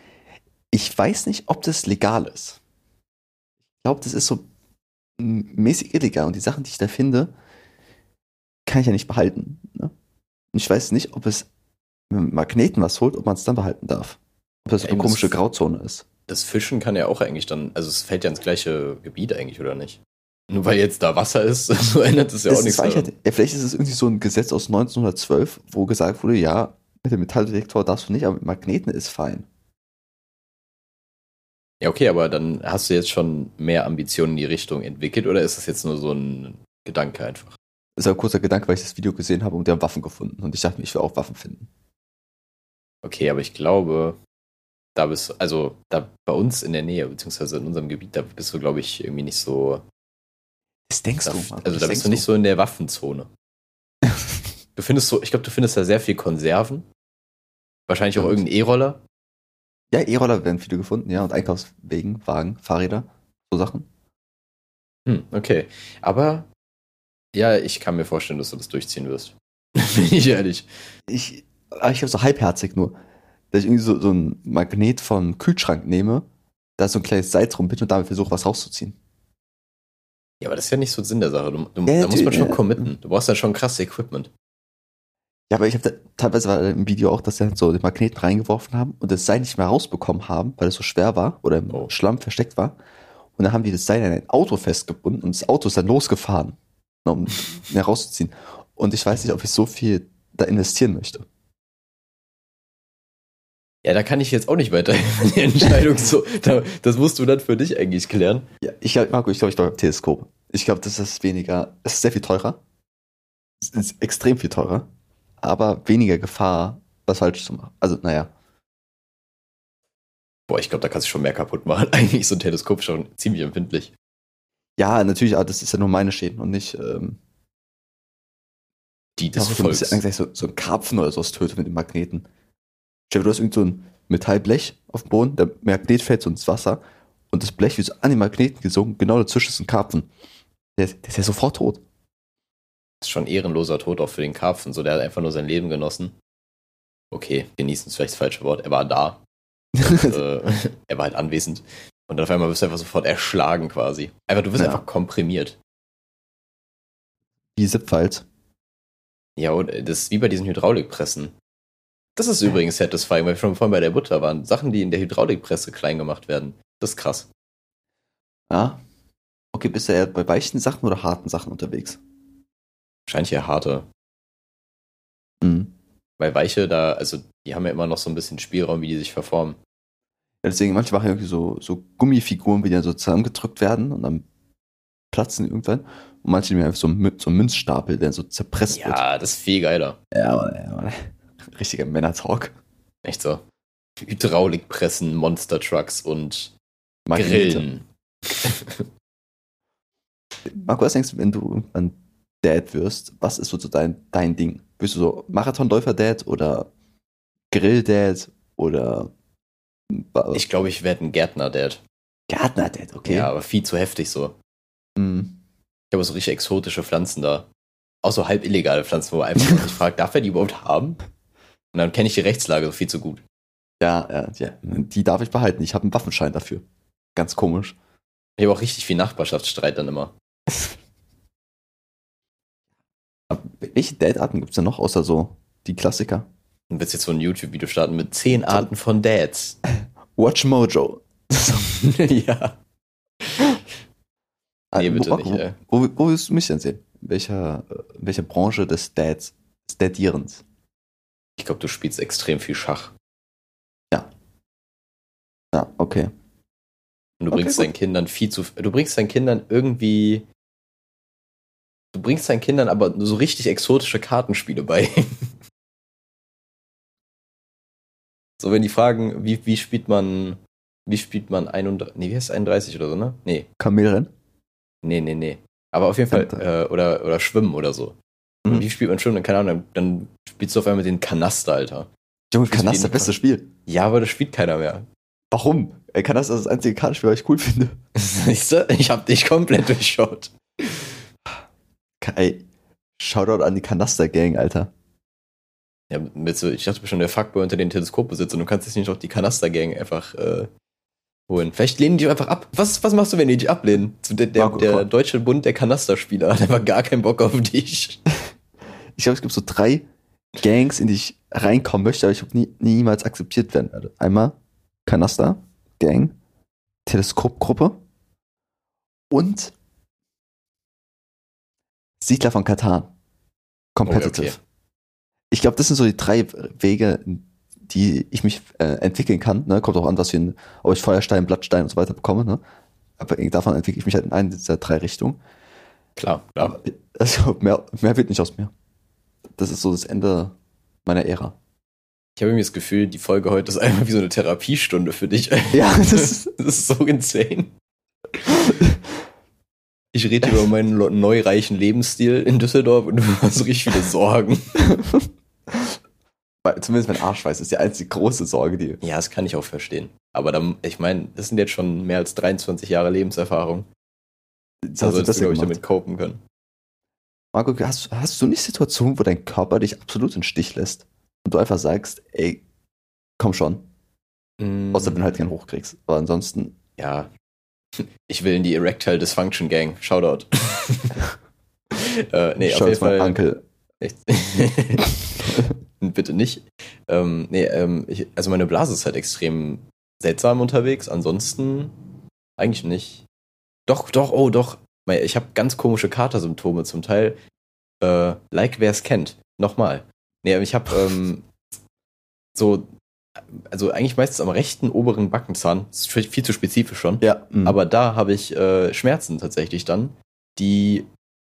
Ich weiß nicht, ob das legal ist. Ich glaube, das ist so mäßig illegal und die Sachen, die ich da finde, kann ich ja nicht behalten. Ne? Und ich weiß nicht, ob es mit Magneten was holt, ob man es dann behalten darf. Ob das Ja, eine komische Grauzone ist. Das Fischen kann ja auch eigentlich dann, also es fällt ja ins gleiche Gebiet eigentlich, oder nicht? Nur weil jetzt da Wasser ist, so ändert es ja Das auch nichts. halt, ja, vielleicht ist es irgendwie so ein Gesetz aus 1912, wo gesagt wurde, ja, mit dem Metalldetektor darfst du nicht, aber mit Magneten ist fein. Ja, okay, aber dann hast du jetzt schon mehr Ambitionen in die Richtung entwickelt oder ist das jetzt nur so ein Gedanke einfach? Das ist ein kurzer Gedanke, weil ich das Video gesehen habe und die haben Waffen gefunden. Und ich dachte mir, ich will auch Waffen finden. Okay, aber ich glaube, da bist du, also da bei uns in der Nähe, beziehungsweise in unserem Gebiet, da bist du, glaube ich, irgendwie nicht so. Das denkst Da, du, Marco, also da bist du nicht so in der Waffenzone. Du findest so, ich glaube, du findest da sehr viel Konserven. Wahrscheinlich auch Ja. irgendein E-Roller. Ja, E-Roller werden viele gefunden, ja, und Einkaufswegen, Wagen, Fahrräder, so Sachen. Hm, okay. Aber ja, ich kann mir vorstellen, dass du das durchziehen wirst. Bin ich ehrlich. Ich, ich habe so halbherzig nur, dass ich irgendwie so, so ein Magnet vom Kühlschrank nehme, da so ein kleines Seil drum bin und damit versuche, was rauszuziehen. Ja, aber das ist ja nicht so Sinn der Sache. Du, du, Ja, da muss man schon ja. committen. Du brauchst ja schon krasses Equipment. Ja, aber ich habe teilweise war im Video auch, dass sie halt so den Magneten reingeworfen haben und das Seil nicht mehr rausbekommen haben, weil es so schwer war oder im Oh. Schlamm versteckt war. Und dann haben die das Seil an ein Auto festgebunden und das Auto ist dann losgefahren, um mehr rauszuziehen. Und ich weiß nicht, ob ich so viel da investieren möchte. Ja, da kann ich jetzt auch nicht weiterhelfen. Die Entscheidung so, da, das musst du dann für dich eigentlich klären. Ja, ich glaube, Marco, ich glaube, ich glaube Teleskop. Ich glaube, das ist weniger, es ist sehr viel teurer. Es ist extrem viel teurer, aber weniger Gefahr, was falsch zu machen. Also, naja. Boah, ich glaube, da kannst du schon mehr kaputt machen. Eigentlich ist so ein Teleskop schon ziemlich empfindlich. Ja, natürlich, aber das ist ja nur meine Schäden und nicht, ähm, Die des Volks. Angst, dass ich so, so ein Karpfen oder sowas töte mit dem Magneten. Stell dir, du hast irgend so ein Metallblech auf dem Boden, der Magnet fällt so ins Wasser und das Blech wird so an den Magneten gesogen, genau dazwischen ist ein Karpfen. Der, der ist ja sofort tot. Das ist schon ein ehrenloser Tod auch für den Karpfen. So, der hat einfach nur sein Leben genossen. Okay, genießen ist vielleicht das falsche Wort. Er war da. äh, er war halt anwesend. Und dann auf einmal wirst du einfach sofort erschlagen quasi. Einfach, du wirst Ja. einfach komprimiert. Wie Zipfiles. Ja, und äh, das ist wie bei diesen Hydraulikpressen. Das ist übrigens satisfying, weil wir schon vorhin bei der Butter waren. Sachen, die in der Hydraulikpresse klein gemacht werden. Das ist krass. Ja. Okay, bist du eher bei weichen Sachen oder harten Sachen unterwegs? Wahrscheinlich eher harte. Mhm. Weil weiche da, also die haben ja immer noch so ein bisschen Spielraum, wie die sich verformen. Ja, deswegen, manche machen irgendwie so, so Gummifiguren, wie die dann so zusammengedrückt werden und dann platzen irgendwann. Und manche nehmen einfach so, so einen Münzstapel, der so zerpresst wird. Ja, das ist viel geiler. Ja, Mann, ja, Mann. Richtiger Männer-Talk. Echt so. Hydraulikpressen, Monster Trucks und Magnete. Grillen. Marco, was denkst du, wenn du irgendwann Dad wirst, was ist so dein, dein Ding? Bist du so Marathonläufer-Dad oder Grill-Dad oder Ich glaube, ich werde ein Gärtner-Dad. Gärtner-Dad, okay. Ja, aber viel zu heftig so. Mhm. Ich habe so richtig exotische Pflanzen da. Auch so halb illegale Pflanzen, wo man einfach sich fragt, darf er die überhaupt haben? Und dann kenne ich die Rechtslage viel zu gut. Ja, ja, ja, die darf ich behalten. Ich habe einen Waffenschein dafür. Ganz komisch. Ich habe auch richtig viel Nachbarschaftsstreit dann immer. Welche Dad-Arten gibt es denn noch, außer so die Klassiker? Und willst jetzt so ein YouTube-Video starten mit 10 Arten von Dads. Watch Mojo. ja. Nee, Ah, bitte wo, nicht, wo, ey. wo, wo willst du mich denn sehen? Welcher, äh, welcher Branche des Dads, des Dadierens? Ich glaube, du spielst extrem viel Schach. Ja, okay. Und du Okay, bringst gut. deinen Kindern viel zu. Du bringst deinen Kindern irgendwie. Du, bringst deinen Kindern aber so richtig exotische Kartenspiele bei. so, wenn die fragen, wie, wie spielt man, wie spielt man 31, nee, wie heißt 31 oder so, ne? Nee, Kamelrennen? nee, nee, nee. Aber auf jeden Fall, Ja, äh, oder, oder Schwimmen oder so. Mhm. Wie spielt man Schwimmen? Dann, keine Ahnung, dann, spielst du auf einmal den Kanaster, Alter. Junge, du Kanaster, bestes Spiel. Ja, aber das spielt keiner mehr. Warum? Ey, Kanaster ist das einzige Kartenspiel, was ich cool finde. Siehst du? Ich hab dich komplett durchschaut. Ey, Shoutout an die Kanaster-Gang, Alter. Ja, mit so, ich dachte bestimmt, der Fuckboy unter den Teleskopbesitz und du kannst jetzt nicht noch die Kanaster-Gang einfach äh, holen. Vielleicht lehnen die einfach ab. Was, was machst du, wenn die dich ablehnen? Der, der, der. Deutsche Bund der Kanasterspieler hat einfach gar keinen Bock auf dich. Ich glaube, es gibt so drei Gangs, in die ich reinkommen möchte, aber ich nie, niemals akzeptiert werden werde. Einmal Kanaster, Gang, Teleskopgruppe und Siedler von Katan. Competitive. Oh, okay. Ich glaube, das sind so die drei Wege, die ich mich äh, entwickeln kann. Ne? Kommt auch an, was für ein, ob ich Feuerstein, Blattstein und so weiter bekomme. Ne? Aber davon entwickle ich mich halt in eine dieser drei Richtungen. Klar, klar. Also mehr, mehr wird nicht aus mir. Das ist so das Ende meiner Ära. Ich habe irgendwie das Gefühl, die Folge heute ist einfach wie so eine Therapiestunde für dich. Ja, das ist, Das ist so insane. Ich rede über meinen lo- neureichen Lebensstil in Düsseldorf und du hast richtig viele Sorgen. zumindest mein Arschweiß ist die einzige große Sorge, die. Ja, das kann ich auch verstehen. Aber dann, ich meine, das sind jetzt schon mehr als 23 Jahre Lebenserfahrung. Das Da hast du solltest du, deswegen glaube ich, damit copen können. Marco, hast, hast du nicht Situationen, wo dein Körper dich absolut im Stich lässt und du einfach sagst, ey, komm schon, außer wenn du halt keinen hochkriegst. Aber ansonsten, Ja. Ich will in die Erectile Dysfunction Gang. Shoutout. äh, nee, auf schau jeden Fall. Echt? Bitte nicht. Ähm, nee, ähm, ich, also meine Blase ist halt extrem seltsam unterwegs. Ansonsten eigentlich nicht. Doch, doch, oh, doch. Ich habe ganz komische Katersymptome zum Teil. Äh, like wer es kennt. Nochmal. Nee, ich habe ähm, so, also eigentlich meistens am rechten oberen Backenzahn. Das ist viel viel zu spezifisch schon. Ja, mhm. Aber da habe ich äh, Schmerzen tatsächlich dann, die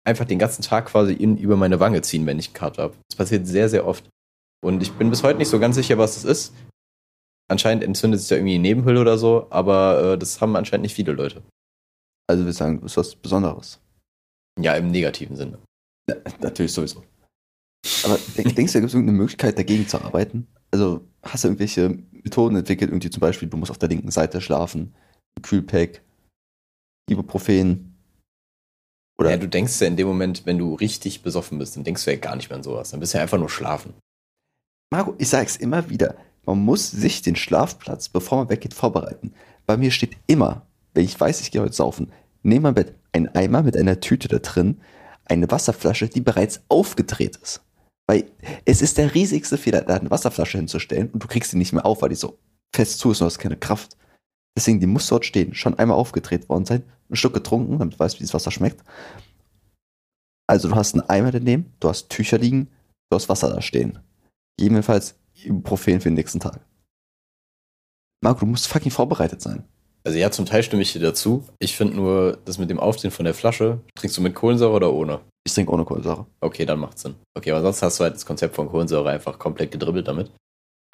einfach den ganzen Tag quasi in, über meine Wange ziehen, wenn ich einen Kater habe. Das passiert sehr, sehr oft. Und ich bin bis heute nicht so ganz sicher, was das ist. Anscheinend entzündet sich da irgendwie die Nebenhülle oder so, aber äh, das haben anscheinend nicht viele Leute. Also wir sagen, das ist was Besonderes. Ja, im negativen Sinne. Ja, natürlich sowieso. Aber denk, denkst du, da gibt es irgendeine Möglichkeit, dagegen zu arbeiten? Also hast du irgendwelche Methoden entwickelt, irgendwie zum Beispiel, du musst auf der linken Seite schlafen, Kühlpack, Ibuprofen oder ja, du denkst ja in dem Moment, wenn du richtig besoffen bist, dann denkst du ja gar nicht mehr an sowas. Dann bist du ja einfach nur schlafen. Marco, ich sage es immer wieder, man muss sich den Schlafplatz, bevor man weggeht, vorbereiten. Bei mir steht immer, wenn ich weiß, ich gehe heute saufen, neben meinem Bett ein Eimer mit einer Tüte da drin, eine Wasserflasche, die bereits aufgedreht ist. Weil es ist der riesigste Fehler, da eine Wasserflasche hinzustellen und du kriegst sie nicht mehr auf, weil die so fest zu ist und du hast keine Kraft. Deswegen, die muss dort stehen, schon einmal aufgedreht worden sein, ein Stück getrunken, damit du weißt, wie das Wasser schmeckt. Also du hast einen Eimer daneben, du hast Tücher liegen, du hast Wasser da stehen. Jedenfalls Ibuprofen für den nächsten Tag. Marco, du musst fucking vorbereitet sein. Also ja, zum Teil stimme ich dir dazu. Ich finde nur, das mit dem Aufstehen von der Flasche, trinkst du mit Kohlensäure oder ohne? Ich trinke ohne Kohlensäure. Okay, dann macht Sinn. Okay, aber sonst hast du halt das Konzept von Kohlensäure einfach komplett gedribbelt damit.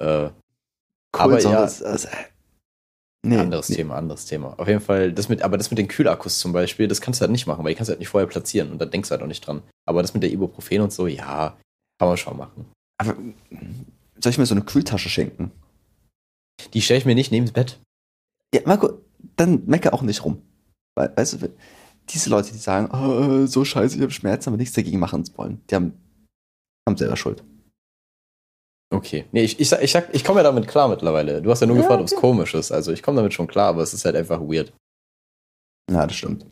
Äh, Aber ja- ist, ist, nee, anderes nee. Thema, anderes Thema. Auf jeden Fall, das mit, aber das mit den Kühlakkus zum Beispiel, das kannst du halt nicht machen, weil die kannst du halt nicht vorher platzieren und da denkst du halt auch nicht dran. Aber das mit der Ibuprofen und so, ja, kann man schon machen. Aber soll ich mir so eine Kühltasche schenken? Die stelle ich mir nicht neben das Bett. Ja, Marco, dann mecker auch nicht rum. Weil, weißt du, diese Leute, die sagen, oh, so scheiße, ich habe Schmerzen, aber nichts dagegen machen wollen, die haben, haben selber Schuld. Okay. Nee, ich, ich, sag- ich, ich komme ja damit klar mittlerweile. Du hast ja nur Ja, gefragt, ob es okay. komisch ist. Also ich komme damit schon klar, aber es ist halt einfach weird. Ja, das stimmt.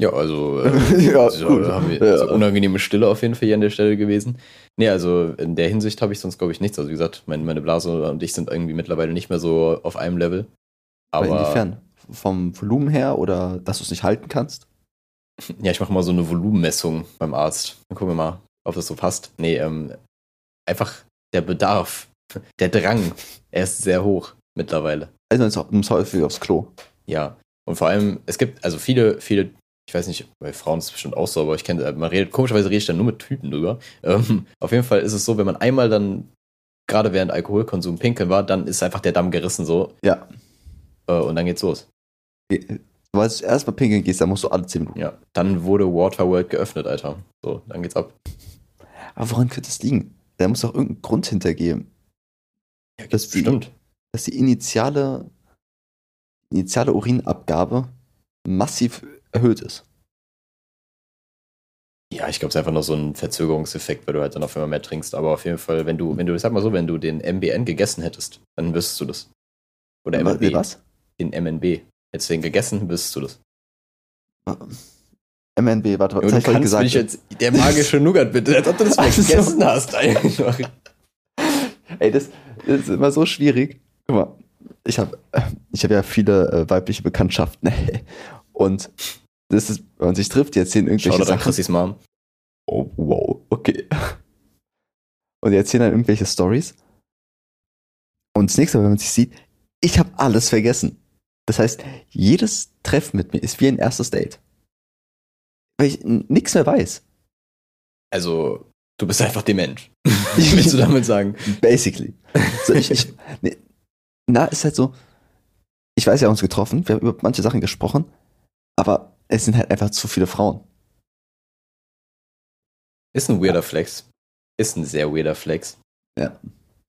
Ja, also äh, ja, so, gut. haben wir, Ja. also unangenehme Stille auf jeden Fall hier an der Stelle gewesen. Nee, also in der Hinsicht habe ich sonst, glaube ich, nichts. Also wie gesagt, mein, meine Blase und ich sind irgendwie mittlerweile nicht mehr so auf einem Level. Aber Aber inwiefern? Vom Volumen her oder dass du es nicht halten kannst? ja, ich mache mal so eine Volumenmessung beim Arzt. Dann gucken wir mal, ob das so passt. Nee, ähm, einfach der Bedarf, der Drang, er ist sehr hoch mittlerweile. Also du musst häufig aufs Klo. Ja. Und vor allem, es gibt also viele, viele, ich weiß nicht, bei Frauen ist es bestimmt auch so, aber ich kenne, man redet, komischerweise rede ich dann nur mit Typen drüber. Ähm, auf jeden Fall ist es so, wenn man einmal dann, gerade während Alkoholkonsum pinkeln war, dann ist einfach der Damm gerissen so. Ja. Äh, und dann geht's los. Weil du erstmal pinkeln gehst, dann musst du alle 10 Minuten. Ja. Dann wurde Waterworld geöffnet, Alter. So, dann geht's ab. Aber woran könnte das liegen? Da muss doch irgendeinen Grund hintergeben. Ja, Das stimmt. dass die initiale, initiale Urinabgabe massiv erhöht ist. Ja, ich glaube, es ist einfach noch so ein Verzögerungseffekt, weil du halt dann auf einmal mehr trinkst. Aber auf jeden Fall, wenn du, wenn du, sag mal so, wenn du den MBN gegessen hättest, dann wüsstest du das. Oder MNB. Was? Den MNB. Hättest du den gegessen, wüsstest du das. MNB, warte, was hab du ich kannst gesagt? mich jetzt, der magische Nougat bitte, als ob du das Also- vergessen hast einfach. Ey, das, das ist immer so schwierig. Guck mal, ich habe ich hab ja viele äh, weibliche Bekanntschaften. Und das ist, wenn man sich trifft, die erzählen irgendwelche da Sachen. Chrissys Mom. Oh, wow, okay. Und die erzählen dann irgendwelche Stories. Und das nächste Mal, wenn man sich sieht, ich habe alles vergessen. Das heißt, jedes Treffen mit mir ist wie ein erstes Date. Weil ich nichts mehr weiß. Also, du bist einfach dement. Willst du damit sagen? Basically. So, ich, ich, nee, na, ist halt so, ich weiß, wir haben uns getroffen, wir haben über manche Sachen gesprochen, aber es sind halt einfach zu viele Frauen. Ist ein weirder Flex. Ist ein sehr weirder Flex. Ja.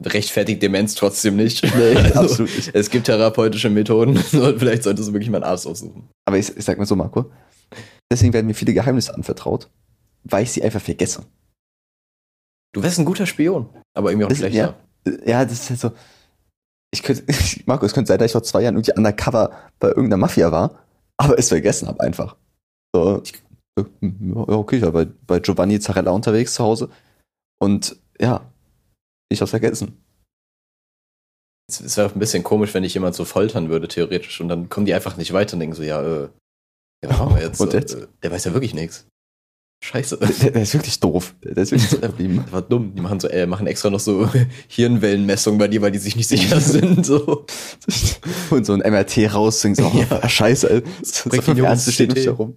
Rechtfertigt Demenz trotzdem nicht. Nee, Also, absolut nicht. Es gibt therapeutische Methoden. Vielleicht solltest du wirklich mal einen Arzt aussuchen. Aber ich, ich sag mal so, Marco, deswegen werden mir viele Geheimnisse anvertraut, weil ich sie einfach vergesse. Du wärst ein guter Spion, aber irgendwie auch Das- schlechter. Ja, das ist halt so. Ich könnte, Marco, es könnte sein, dass ich vor zwei Jahren irgendwie undercover bei irgendeiner Mafia war, aber es vergessen habe einfach. So, ja, okay, ich war bei, bei Giovanni Zarella unterwegs zu Hause und ja, ich hab's vergessen. Es, wäre ein bisschen komisch, wenn dich jemand so foltern würde, theoretisch, und dann kommen die einfach nicht weiter und denken so, ja, äh, ja, jetzt? Und jetzt? Äh, der weiß ja wirklich nichts. Scheiße. Der, der ist wirklich doof. Der, der ist wirklich so geblieben. Das war dumm. Die machen so, äh, machen extra noch so Hirnwellenmessungen bei dir, weil die sich nicht sicher sind. So. Und so ein MRT raus, so, oh, Ja. scheiße. So, fünf Ärzte stehen CT. nicht herum.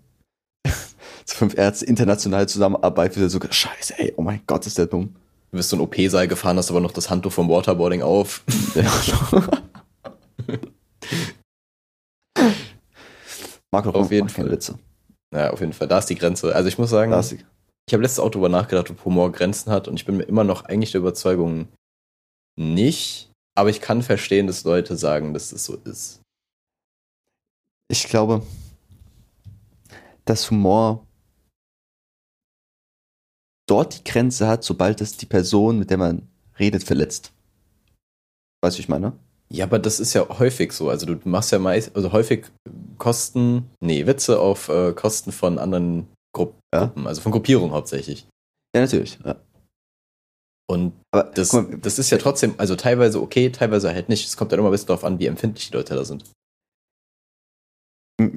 So fünf Ärzte international zusammenarbeiten, wieder so, scheiße, ey, oh mein Gott, ist der dumm. Du bist so ein OP-Saal gefahren, hast aber noch das Handtuch vom Waterboarding auf. Ja. Marco, Auf jeden Fall. Witze. Ja, auf jeden Fall. Da ist die Grenze. Also ich muss sagen, ich habe letztes Auto darüber nachgedacht, ob Humor Grenzen hat und ich bin mir immer noch eigentlich der Überzeugung nicht. Aber ich kann verstehen, dass Leute sagen, dass das so ist. Ich glaube, dass Humor dort die Grenze hat, sobald es die Person, mit der man redet, verletzt. Weißt du, wie ich meine? Ja, aber das ist ja häufig so. Also du machst ja meist, also häufig Kosten, nee, Witze auf äh, Kosten von anderen Gru Ja. Gruppen, also von Gruppierungen hauptsächlich. Ja, natürlich. Ja. Und Aber das, mal, das ist ja trotzdem, also teilweise okay, teilweise halt nicht. Es kommt dann immer ein bisschen darauf an, wie empfindlich die Leute da sind.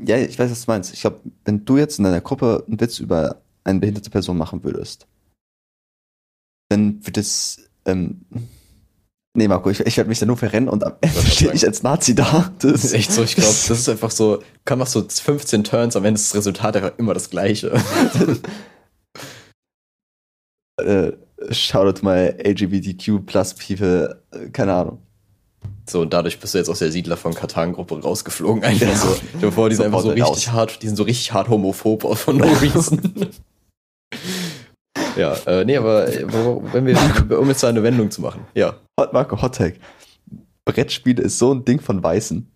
Ja, ich weiß, was du meinst. Ich glaube, wenn du jetzt in deiner Gruppe einen Witz über eine behinderte Person machen würdest, dann wird es. Ähm, nee, Marco, ich, ich werde mich da nur verrennen und am Ende stehe ich als Nazi da. Das ist echt so, ich glaube, das ist einfach so, kann machst so 15 Turns, am Ende ist das Resultat einfach immer das gleiche. äh, Shoutout to my LGBTQ plus people, äh, keine Ahnung. So, und dadurch bist du jetzt aus der Siedler von Katan-Gruppe rausgeflogen. Einfach Ja. so. Stell dir vor, die sind einfach so richtig raus. hart, die sind so richtig hart homophob von no reason. ja, äh, nee, aber äh, wenn wir, um jetzt eine Wendung zu machen. Ja. Hot, Marco, Hot Tag. Brettspiele ist so ein Ding von Weißen.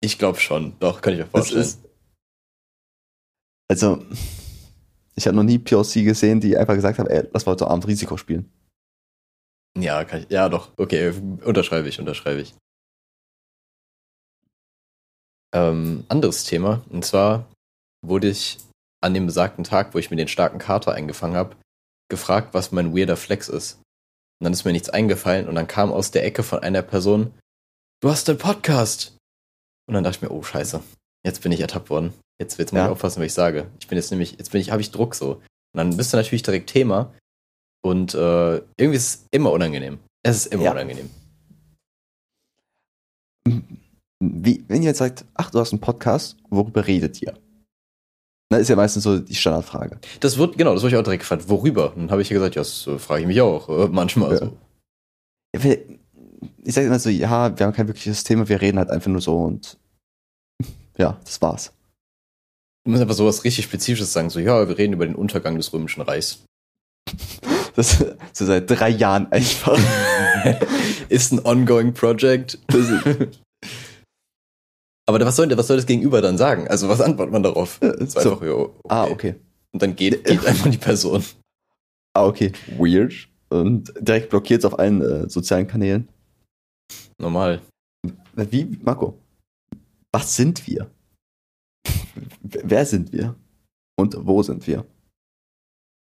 Ich glaube schon. Doch, kann ich mir vorstellen. ist. Also, ich habe noch nie POC gesehen, die einfach gesagt haben, ey, lass mal heute Abend Risiko spielen. ja, kann ich, ja, doch. Okay, unterschreibe ich, unterschreibe ich. Ähm, anderes Thema. Und zwar wurde ich an dem besagten Tag, wo ich mir den starken Kater eingefangen habe, gefragt, was mein weirder Flex ist. Und dann ist mir nichts eingefallen und dann kam aus der Ecke von einer Person, du hast einen Podcast. Und dann dachte ich mir, oh scheiße, jetzt bin ich ertappt worden. Jetzt, jetzt muss Ja. ich aufpassen, was ich sage. Ich bin jetzt nämlich, jetzt bin ich, habe ich Druck so. Und dann bist du natürlich direkt Thema. Und äh, irgendwie ist es immer unangenehm. Es ist immer Ja. unangenehm. wie, wenn ihr jetzt sagt, ach, du hast einen Podcast, worüber redet ihr? Na, ist ja meistens so die Standardfrage. Das wird, genau, das wurde ich auch direkt gefragt. Worüber? Dann habe ich ja gesagt, ja, das äh, frage ich mich auch äh, manchmal Ja. so. Ja, wir- Ich sage immer so, ja, wir haben kein wirkliches Thema, wir reden halt einfach nur so und ja, das war's. Du musst einfach sowas richtig Spezifisches sagen, so, ja, wir reden über den Untergang des Römischen Reichs. Das so seit drei Jahren einfach. Ist ein ongoing project. Das Aber was soll, was soll das Gegenüber dann sagen? Also, was antwortet man darauf? Äh, So so. einfach, ja, okay. Ah, okay. Und dann geht, geht einfach die Person. Ah, okay. Weird. Und direkt blockiert auf allen äh, sozialen Kanälen. Normal. Wie, Marco? Was sind wir? Wer sind wir? Und wo sind wir?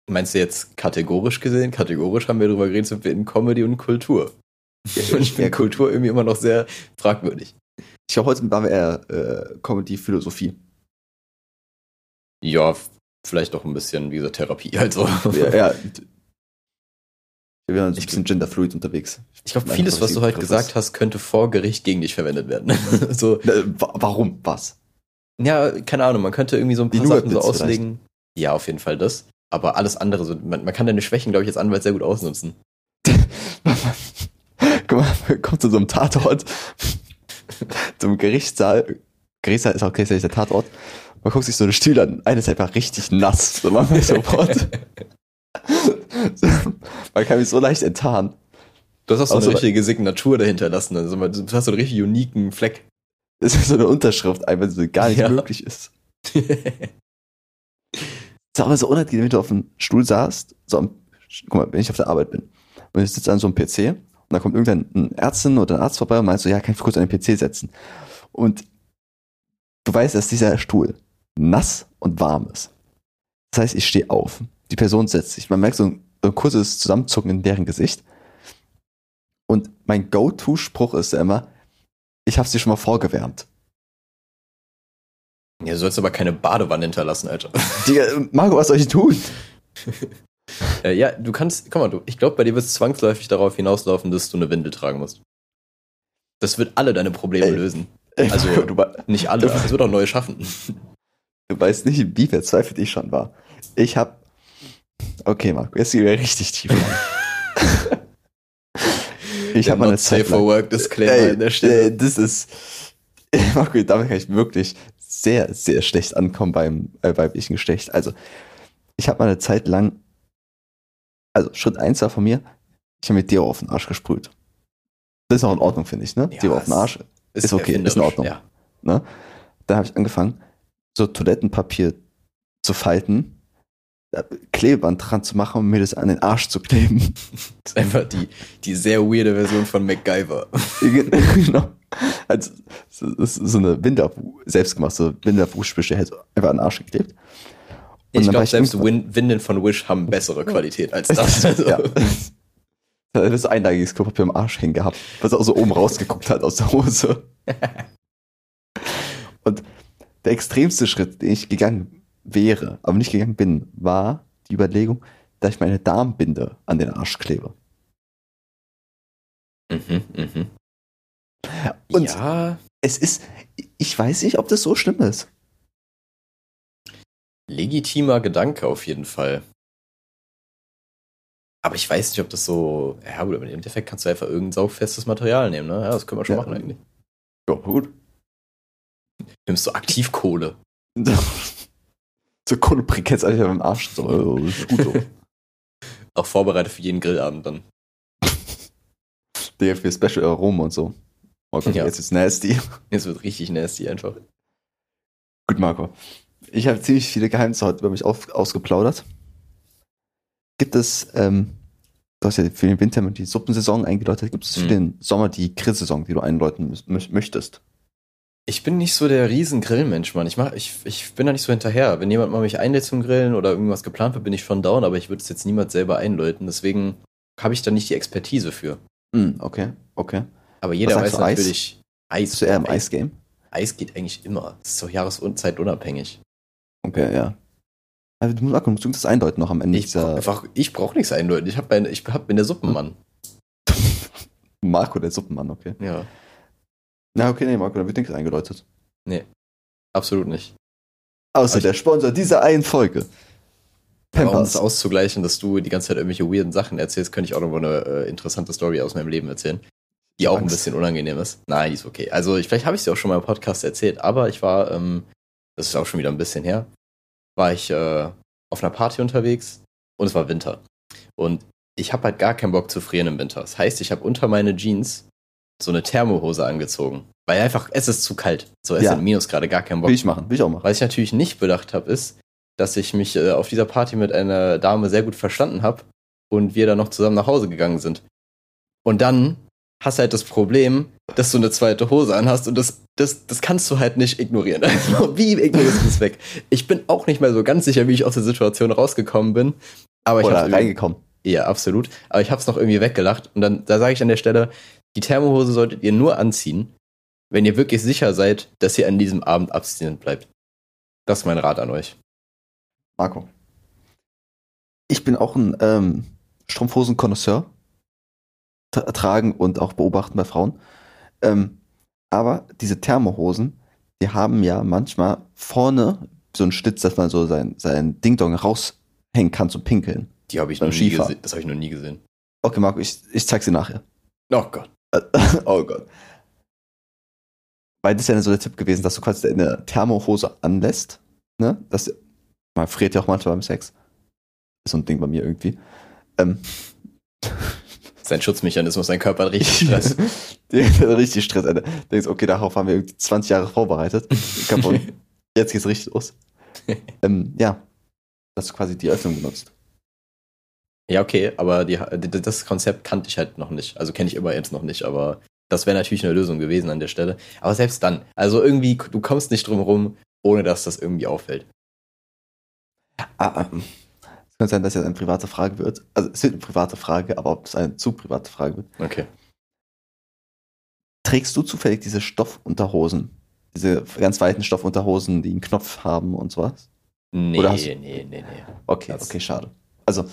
Meinst du jetzt kategorisch gesehen? Kategorisch haben wir darüber geredet, sind wir in Comedy und Kultur. Und ich finde Kultur irgendwie immer noch sehr fragwürdig. Ich glaube, heute waren wir eher äh, Comedy, Philosophie. Ja, vielleicht auch ein bisschen, wie gesagt, Therapie. Also, Ja, ja. Wir waren so ein bisschen genderfluid unterwegs. ich glaube, vieles, was du heute gesagt hast, könnte vor Gericht gegen dich verwendet werden. so, wa warum? Was? ja, keine Ahnung, man könnte irgendwie so ein Die paar Sachen so auslegen. Ja, auf jeden Fall das. Aber alles andere, so, man, man kann deine Schwächen, glaube ich, als Anwalt sehr gut ausnutzen. Guck mal, kommt zu so einem Tatort, zum Gerichtssaal. Gerichtssaal ist auch gleichzeitig der Tatort. Man guckt sich so eine Stühle an. Eine ist einfach richtig nass. So wir sofort. man kann mich so leicht enttarnen. Du hast auch so Also- eine richtige Signatur dahinter lassen. Also, man- du hast so einen richtig uniken Fleck. Das ist so eine Unterschrift, einfach so gar nicht Ja. möglich ist. Das ist aber so unangenehm, wenn du auf dem Stuhl saßt. So am, guck mal, wenn ich auf der Arbeit bin und ich sitze an so einem PC und da kommt irgendein Ärztin oder ein Arzt vorbei und meint so, ja, kann ich kurz an den PC setzen? Und du weißt, dass dieser Stuhl nass und warm ist. Das heißt, ich stehe auf. Die Person setzt sich. Man merkt so ein, ein kurzes Zusammenzucken in deren Gesicht. Und mein Go-To-Spruch ist ja immer, ich habe sie schon mal vorgewärmt. Ja, du sollst aber keine Badewanne hinterlassen, Alter. Digga, Marco, was soll ich tun? Äh, ja, du kannst, guck mal, du, ich glaube, bei dir wird es zwangsläufig darauf hinauslaufen, dass du eine Windel tragen musst. Das wird alle deine Probleme Ey. lösen. Also, du, Nicht alle, es wird auch neue schaffen. du weißt nicht, wie verzweifelt ich schon war. Ich hab. Okay, Marco, jetzt gehen wir richtig tief rein. ich habe Not Safe Zeit for lang, Work Disclaimer ey, an der Stelle. ey, das ist. Marco, damit kann ich wirklich sehr, sehr schlecht ankommen beim äh, weiblichen Geschlecht. Also, ich habe meine Zeit lang. Also, Schritt eins war von mir, ich habe mir Deo auf den Arsch gesprüht. Das ist auch in Ordnung, finde ich, ne? Ja, Deo auf den Arsch. ist okay, ist in Ordnung. Ja. Ne? Dann habe ich angefangen, so Toilettenpapier zu falten, da Klebeband dran zu machen und mir das an den Arsch zu kleben. Das ist einfach die, die sehr weirde Version von MacGyver. genau. Also, so, das ist so eine Winterfu, selbstgemachte Winterfußspüsche halt einfach an den Arsch geklebt. Und Ich glaube, selbst Win Windeln von Wish haben bessere Qualität als das. Also, ja. Da hat so einlagiges Klopapier am Arsch hängen gehabt, was auch so oben rausgeguckt hat aus der Hose. Und der extremste Schritt, den ich gegangen wäre, aber nicht gegangen bin, war die Überlegung, dass ich meine Darmbinde an den Arsch klebe. Mhm, mhm. Und ja, es ist, ich weiß nicht, ob das so schlimm ist. Legitimer Gedanke auf jeden Fall. Aber ich weiß nicht, ob das so. Ja, gut, aber im Endeffekt kannst du einfach irgendein saugfestes Material nehmen, ne? Ja, das können wir schon Ja. machen eigentlich. Ja, gut. Nimmst du Aktivkohle. so Kohlebriketts einfach beim Arsch. So, ist gut so. Auch vorbereitet für jeden Grillabend dann. Der für Special Aroma und so. Oh Gott, Ja. jetzt ist nasty. Es wird richtig nasty einfach. Gut, Marco. Ich habe ziemlich viele Geheimnisse heute über mich auf, ausgeplaudert. Gibt es, ähm, du hast ja für den Winter die Suppensaison eingeläutet, gibt es für Mhm. den Sommer die Grillsaison, die du einläuten möchtest? Ich bin nicht so der riesen Grillmensch, Mann. Ich, mach, ich, ich bin da nicht so hinterher. Wenn jemand mal mich einlädt zum Grillen oder irgendwas geplant wird, bin ich schon down, aber ich würde es jetzt niemals selber einläuten. Deswegen habe ich da nicht die Expertise für. Hm, okay, okay. Aber jeder weiß du, Eis? natürlich, Eis, Bist du eher im Eis, Eisgame? Eis geht eigentlich immer. Das ist doch Jahres- und zeitunabhängig. Okay, ja. Also, du musst, Marco, du musst das einläuten noch am Ende Ich brauche dieser einfach, ich brauche nichts einläuten. Ich hab mein, ich hab, bin der Suppenmann. Marco, der Suppenmann, okay. Ja. Na, okay, nee, Marco, dann wird nichts eingeläutet. Absolut nicht. Außer Aber der Sponsor dieser einen Folge. Aber um Pampers. das auszugleichen, dass du die ganze Zeit irgendwelche weirden Sachen erzählst, könnte ich auch noch mal eine äh, interessante Story aus meinem Leben erzählen. Die auch ein Angst. bisschen unangenehm ist. Nein, die ist okay. Also, ich, vielleicht habe ich sie auch schon mal im Podcast erzählt, aber ich war, ähm, das ist auch schon wieder ein bisschen her, war ich äh, auf einer Party unterwegs und es war Winter. Und ich habe halt gar keinen Bock zu frieren im Winter. Das heißt, ich habe unter meine Jeans so eine Thermohose angezogen. Weil einfach, es ist zu kalt. So, es Ja. sind Minus gerade gar keinen Bock. Will ich machen, will ich auch machen. Was ich natürlich nicht bedacht habe, ist, dass ich mich äh, auf dieser Party mit einer Dame sehr gut verstanden habe und wir dann noch zusammen nach Hause gegangen sind. Und dann hast halt das Problem, dass du eine zweite Hose anhast und das, das, das kannst du halt nicht ignorieren. Also, wie ignorierst du das weg? Ich bin auch nicht mehr so ganz sicher, wie ich aus der Situation rausgekommen bin. Aber ich Oder hab's reingekommen. ja, absolut. Aber ich habe es noch irgendwie weggelacht. Und dann, da sage ich an der Stelle, die Thermohose solltet ihr nur anziehen, wenn ihr wirklich sicher seid, dass ihr an diesem Abend abstinent bleibt. Das ist mein Rat an euch. Marco. Ich bin auch ein ähm, Strumpfhosen-Konnoisseur. Tra tragen und auch beobachten bei Frauen. Ähm, aber diese Thermohosen, die haben ja manchmal vorne so einen Schlitz, dass man so sein, sein Ding-Dong raushängen kann zum Pinkeln. Die habe ich noch nie gesehen. Das habe ich noch nie gesehen. Okay, Marco, ich, ich zeig sie nachher. Oh Gott. oh Gott. Weil das ist ja so der Tipp gewesen, dass du quasi eine Thermohose anlässt. Ne? Das, man friert ja auch manchmal beim Sex. Ist so ein Ding bei mir irgendwie. Ähm, Sein Schutzmechanismus, sein Körper hat richtig Stress. Hat richtig Stress. Alter. Du denkst, okay, darauf haben wir irgendwie 20 Jahre vorbereitet. Kaputt. Jetzt geht's richtig los. ähm, ja. Dass du quasi die Öffnung benutzt. ja, okay, aber die, das Konzept kannte ich halt noch nicht. Also kenne ich immer jetzt noch nicht, aber das wäre natürlich eine Lösung gewesen an der Stelle. Aber selbst dann, also irgendwie, du kommst nicht drum rum, ohne dass das irgendwie auffällt. Ah, könnte sein, dass jetzt eine private Frage wird. Also es wird eine private Frage, aber ob es eine zu private Frage wird. Okay. Trägst du zufällig diese Stoffunterhosen? Diese ganz weiten Stoffunterhosen, die einen Knopf haben und sowas? Nee, Oder hast- nee, nee, nee. Okay, Das- okay, schade. Also, das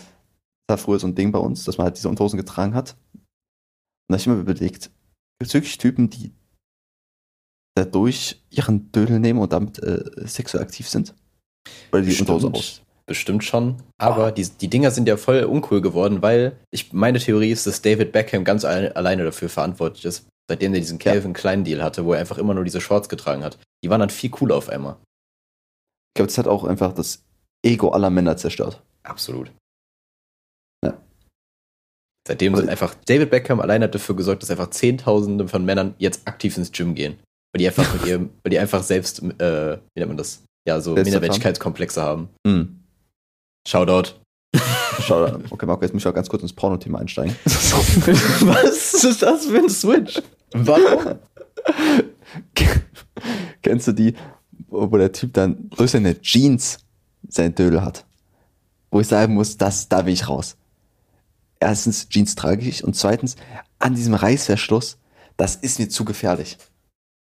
war früher so ein Ding bei uns, dass man halt diese Unterhosen getragen hat. Und da hab ich immer überlegt, gibt es wirklich Typen, die dadurch ihren Dödel nehmen und damit äh, sexuell aktiv sind? Oder die Unterhose aus? Bestimmt schon. Aber die, die Dinger sind ja voll uncool geworden, weil ich meine Theorie ist, dass David Beckham ganz alle, alleine dafür verantwortlich ist, seitdem er diesen Ja. Calvin Klein Deal hatte, wo er einfach immer nur diese Shorts getragen hat. Die waren dann viel cooler auf einmal. Ich glaube, das hat auch einfach das Ego aller Männer zerstört. Absolut. Ja. Seitdem Aber- sind einfach David Beckham allein hat dafür gesorgt, dass einfach Zehntausende von Männern jetzt aktiv ins Gym gehen. Weil die einfach mit ihrem, weil die einfach selbst, äh, wie nennt man das? Ja, so? Minderwertigkeitskomplexe haben. Hm. Shoutout. Schau, okay, Marco, jetzt muss ich auch ganz kurz ins Porno-Thema einsteigen. Was ist das für ein Switch? Warum? Kennst du die, wo der Typ dann durch seine Jeans sein Dödel hat? Wo ich sagen muss, das, da will ich raus. Erstens, Jeans trage ich und zweitens, an diesem Reißverschluss, das ist mir zu gefährlich.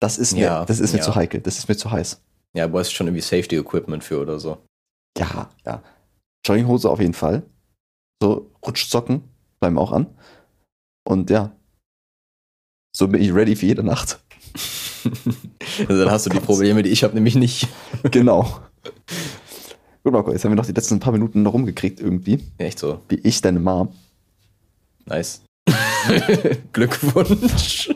Das ist mir, Ja, das ist mir ja. zu heikel, das ist mir zu heiß. Ja, du hast schon irgendwie Safety Equipment für oder so. Ja, ja. Jogginghose auf jeden Fall. So Rutschsocken bleiben auch an. Und ja, so bin ich ready für jede Nacht. also dann hast du die Gott. Probleme, die ich habe, nämlich nicht. genau. Gut, Marco, jetzt haben wir noch die letzten paar Minuten noch rumgekriegt irgendwie. Echt so. Wie ich deine Mom. Nice. Glückwunsch.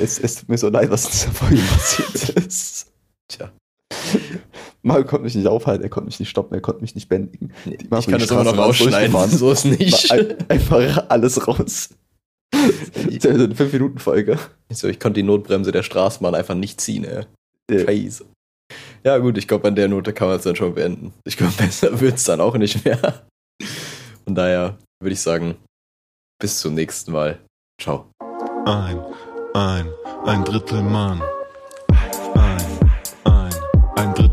Es, es tut mir so leid, was in dieser Folge passiert ist. Tja. Marco konnte mich nicht aufhalten, er konnte mich nicht stoppen, er konnte mich nicht bändigen. Die Ich kann das immer noch rausschneiden. So ist nicht. Einfach alles raus. Das ist eine 5-Minuten-Folge. So, ich konnte die Notbremse der Straßenbahn einfach nicht ziehen, ey. Ja. Scheiße. Ja, gut, ich glaube, an der Note kann man es dann schon beenden. Ich glaube, besser wird es dann auch nicht mehr. Von daher würde ich sagen, bis zum nächsten Mal. Ciao. Ein, ein, ein Drittel Mann.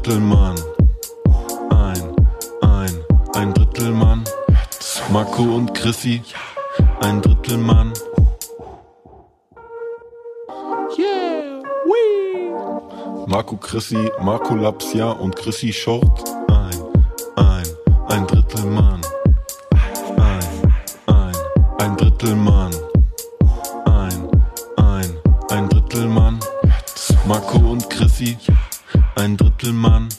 Ein, ein, ein. Ein, ein, ein Drittel Mann. Marco und Chrissy. Ein Drittel Mann. Yeah, wee. Marco Chrissy, Marco Lapsia und Chrissy Short. Ein, ein, ein Drittel Mann. Ein, ein, ein Drittel Mann. Ein, Marco und Chrissy, ein Drittel Mann,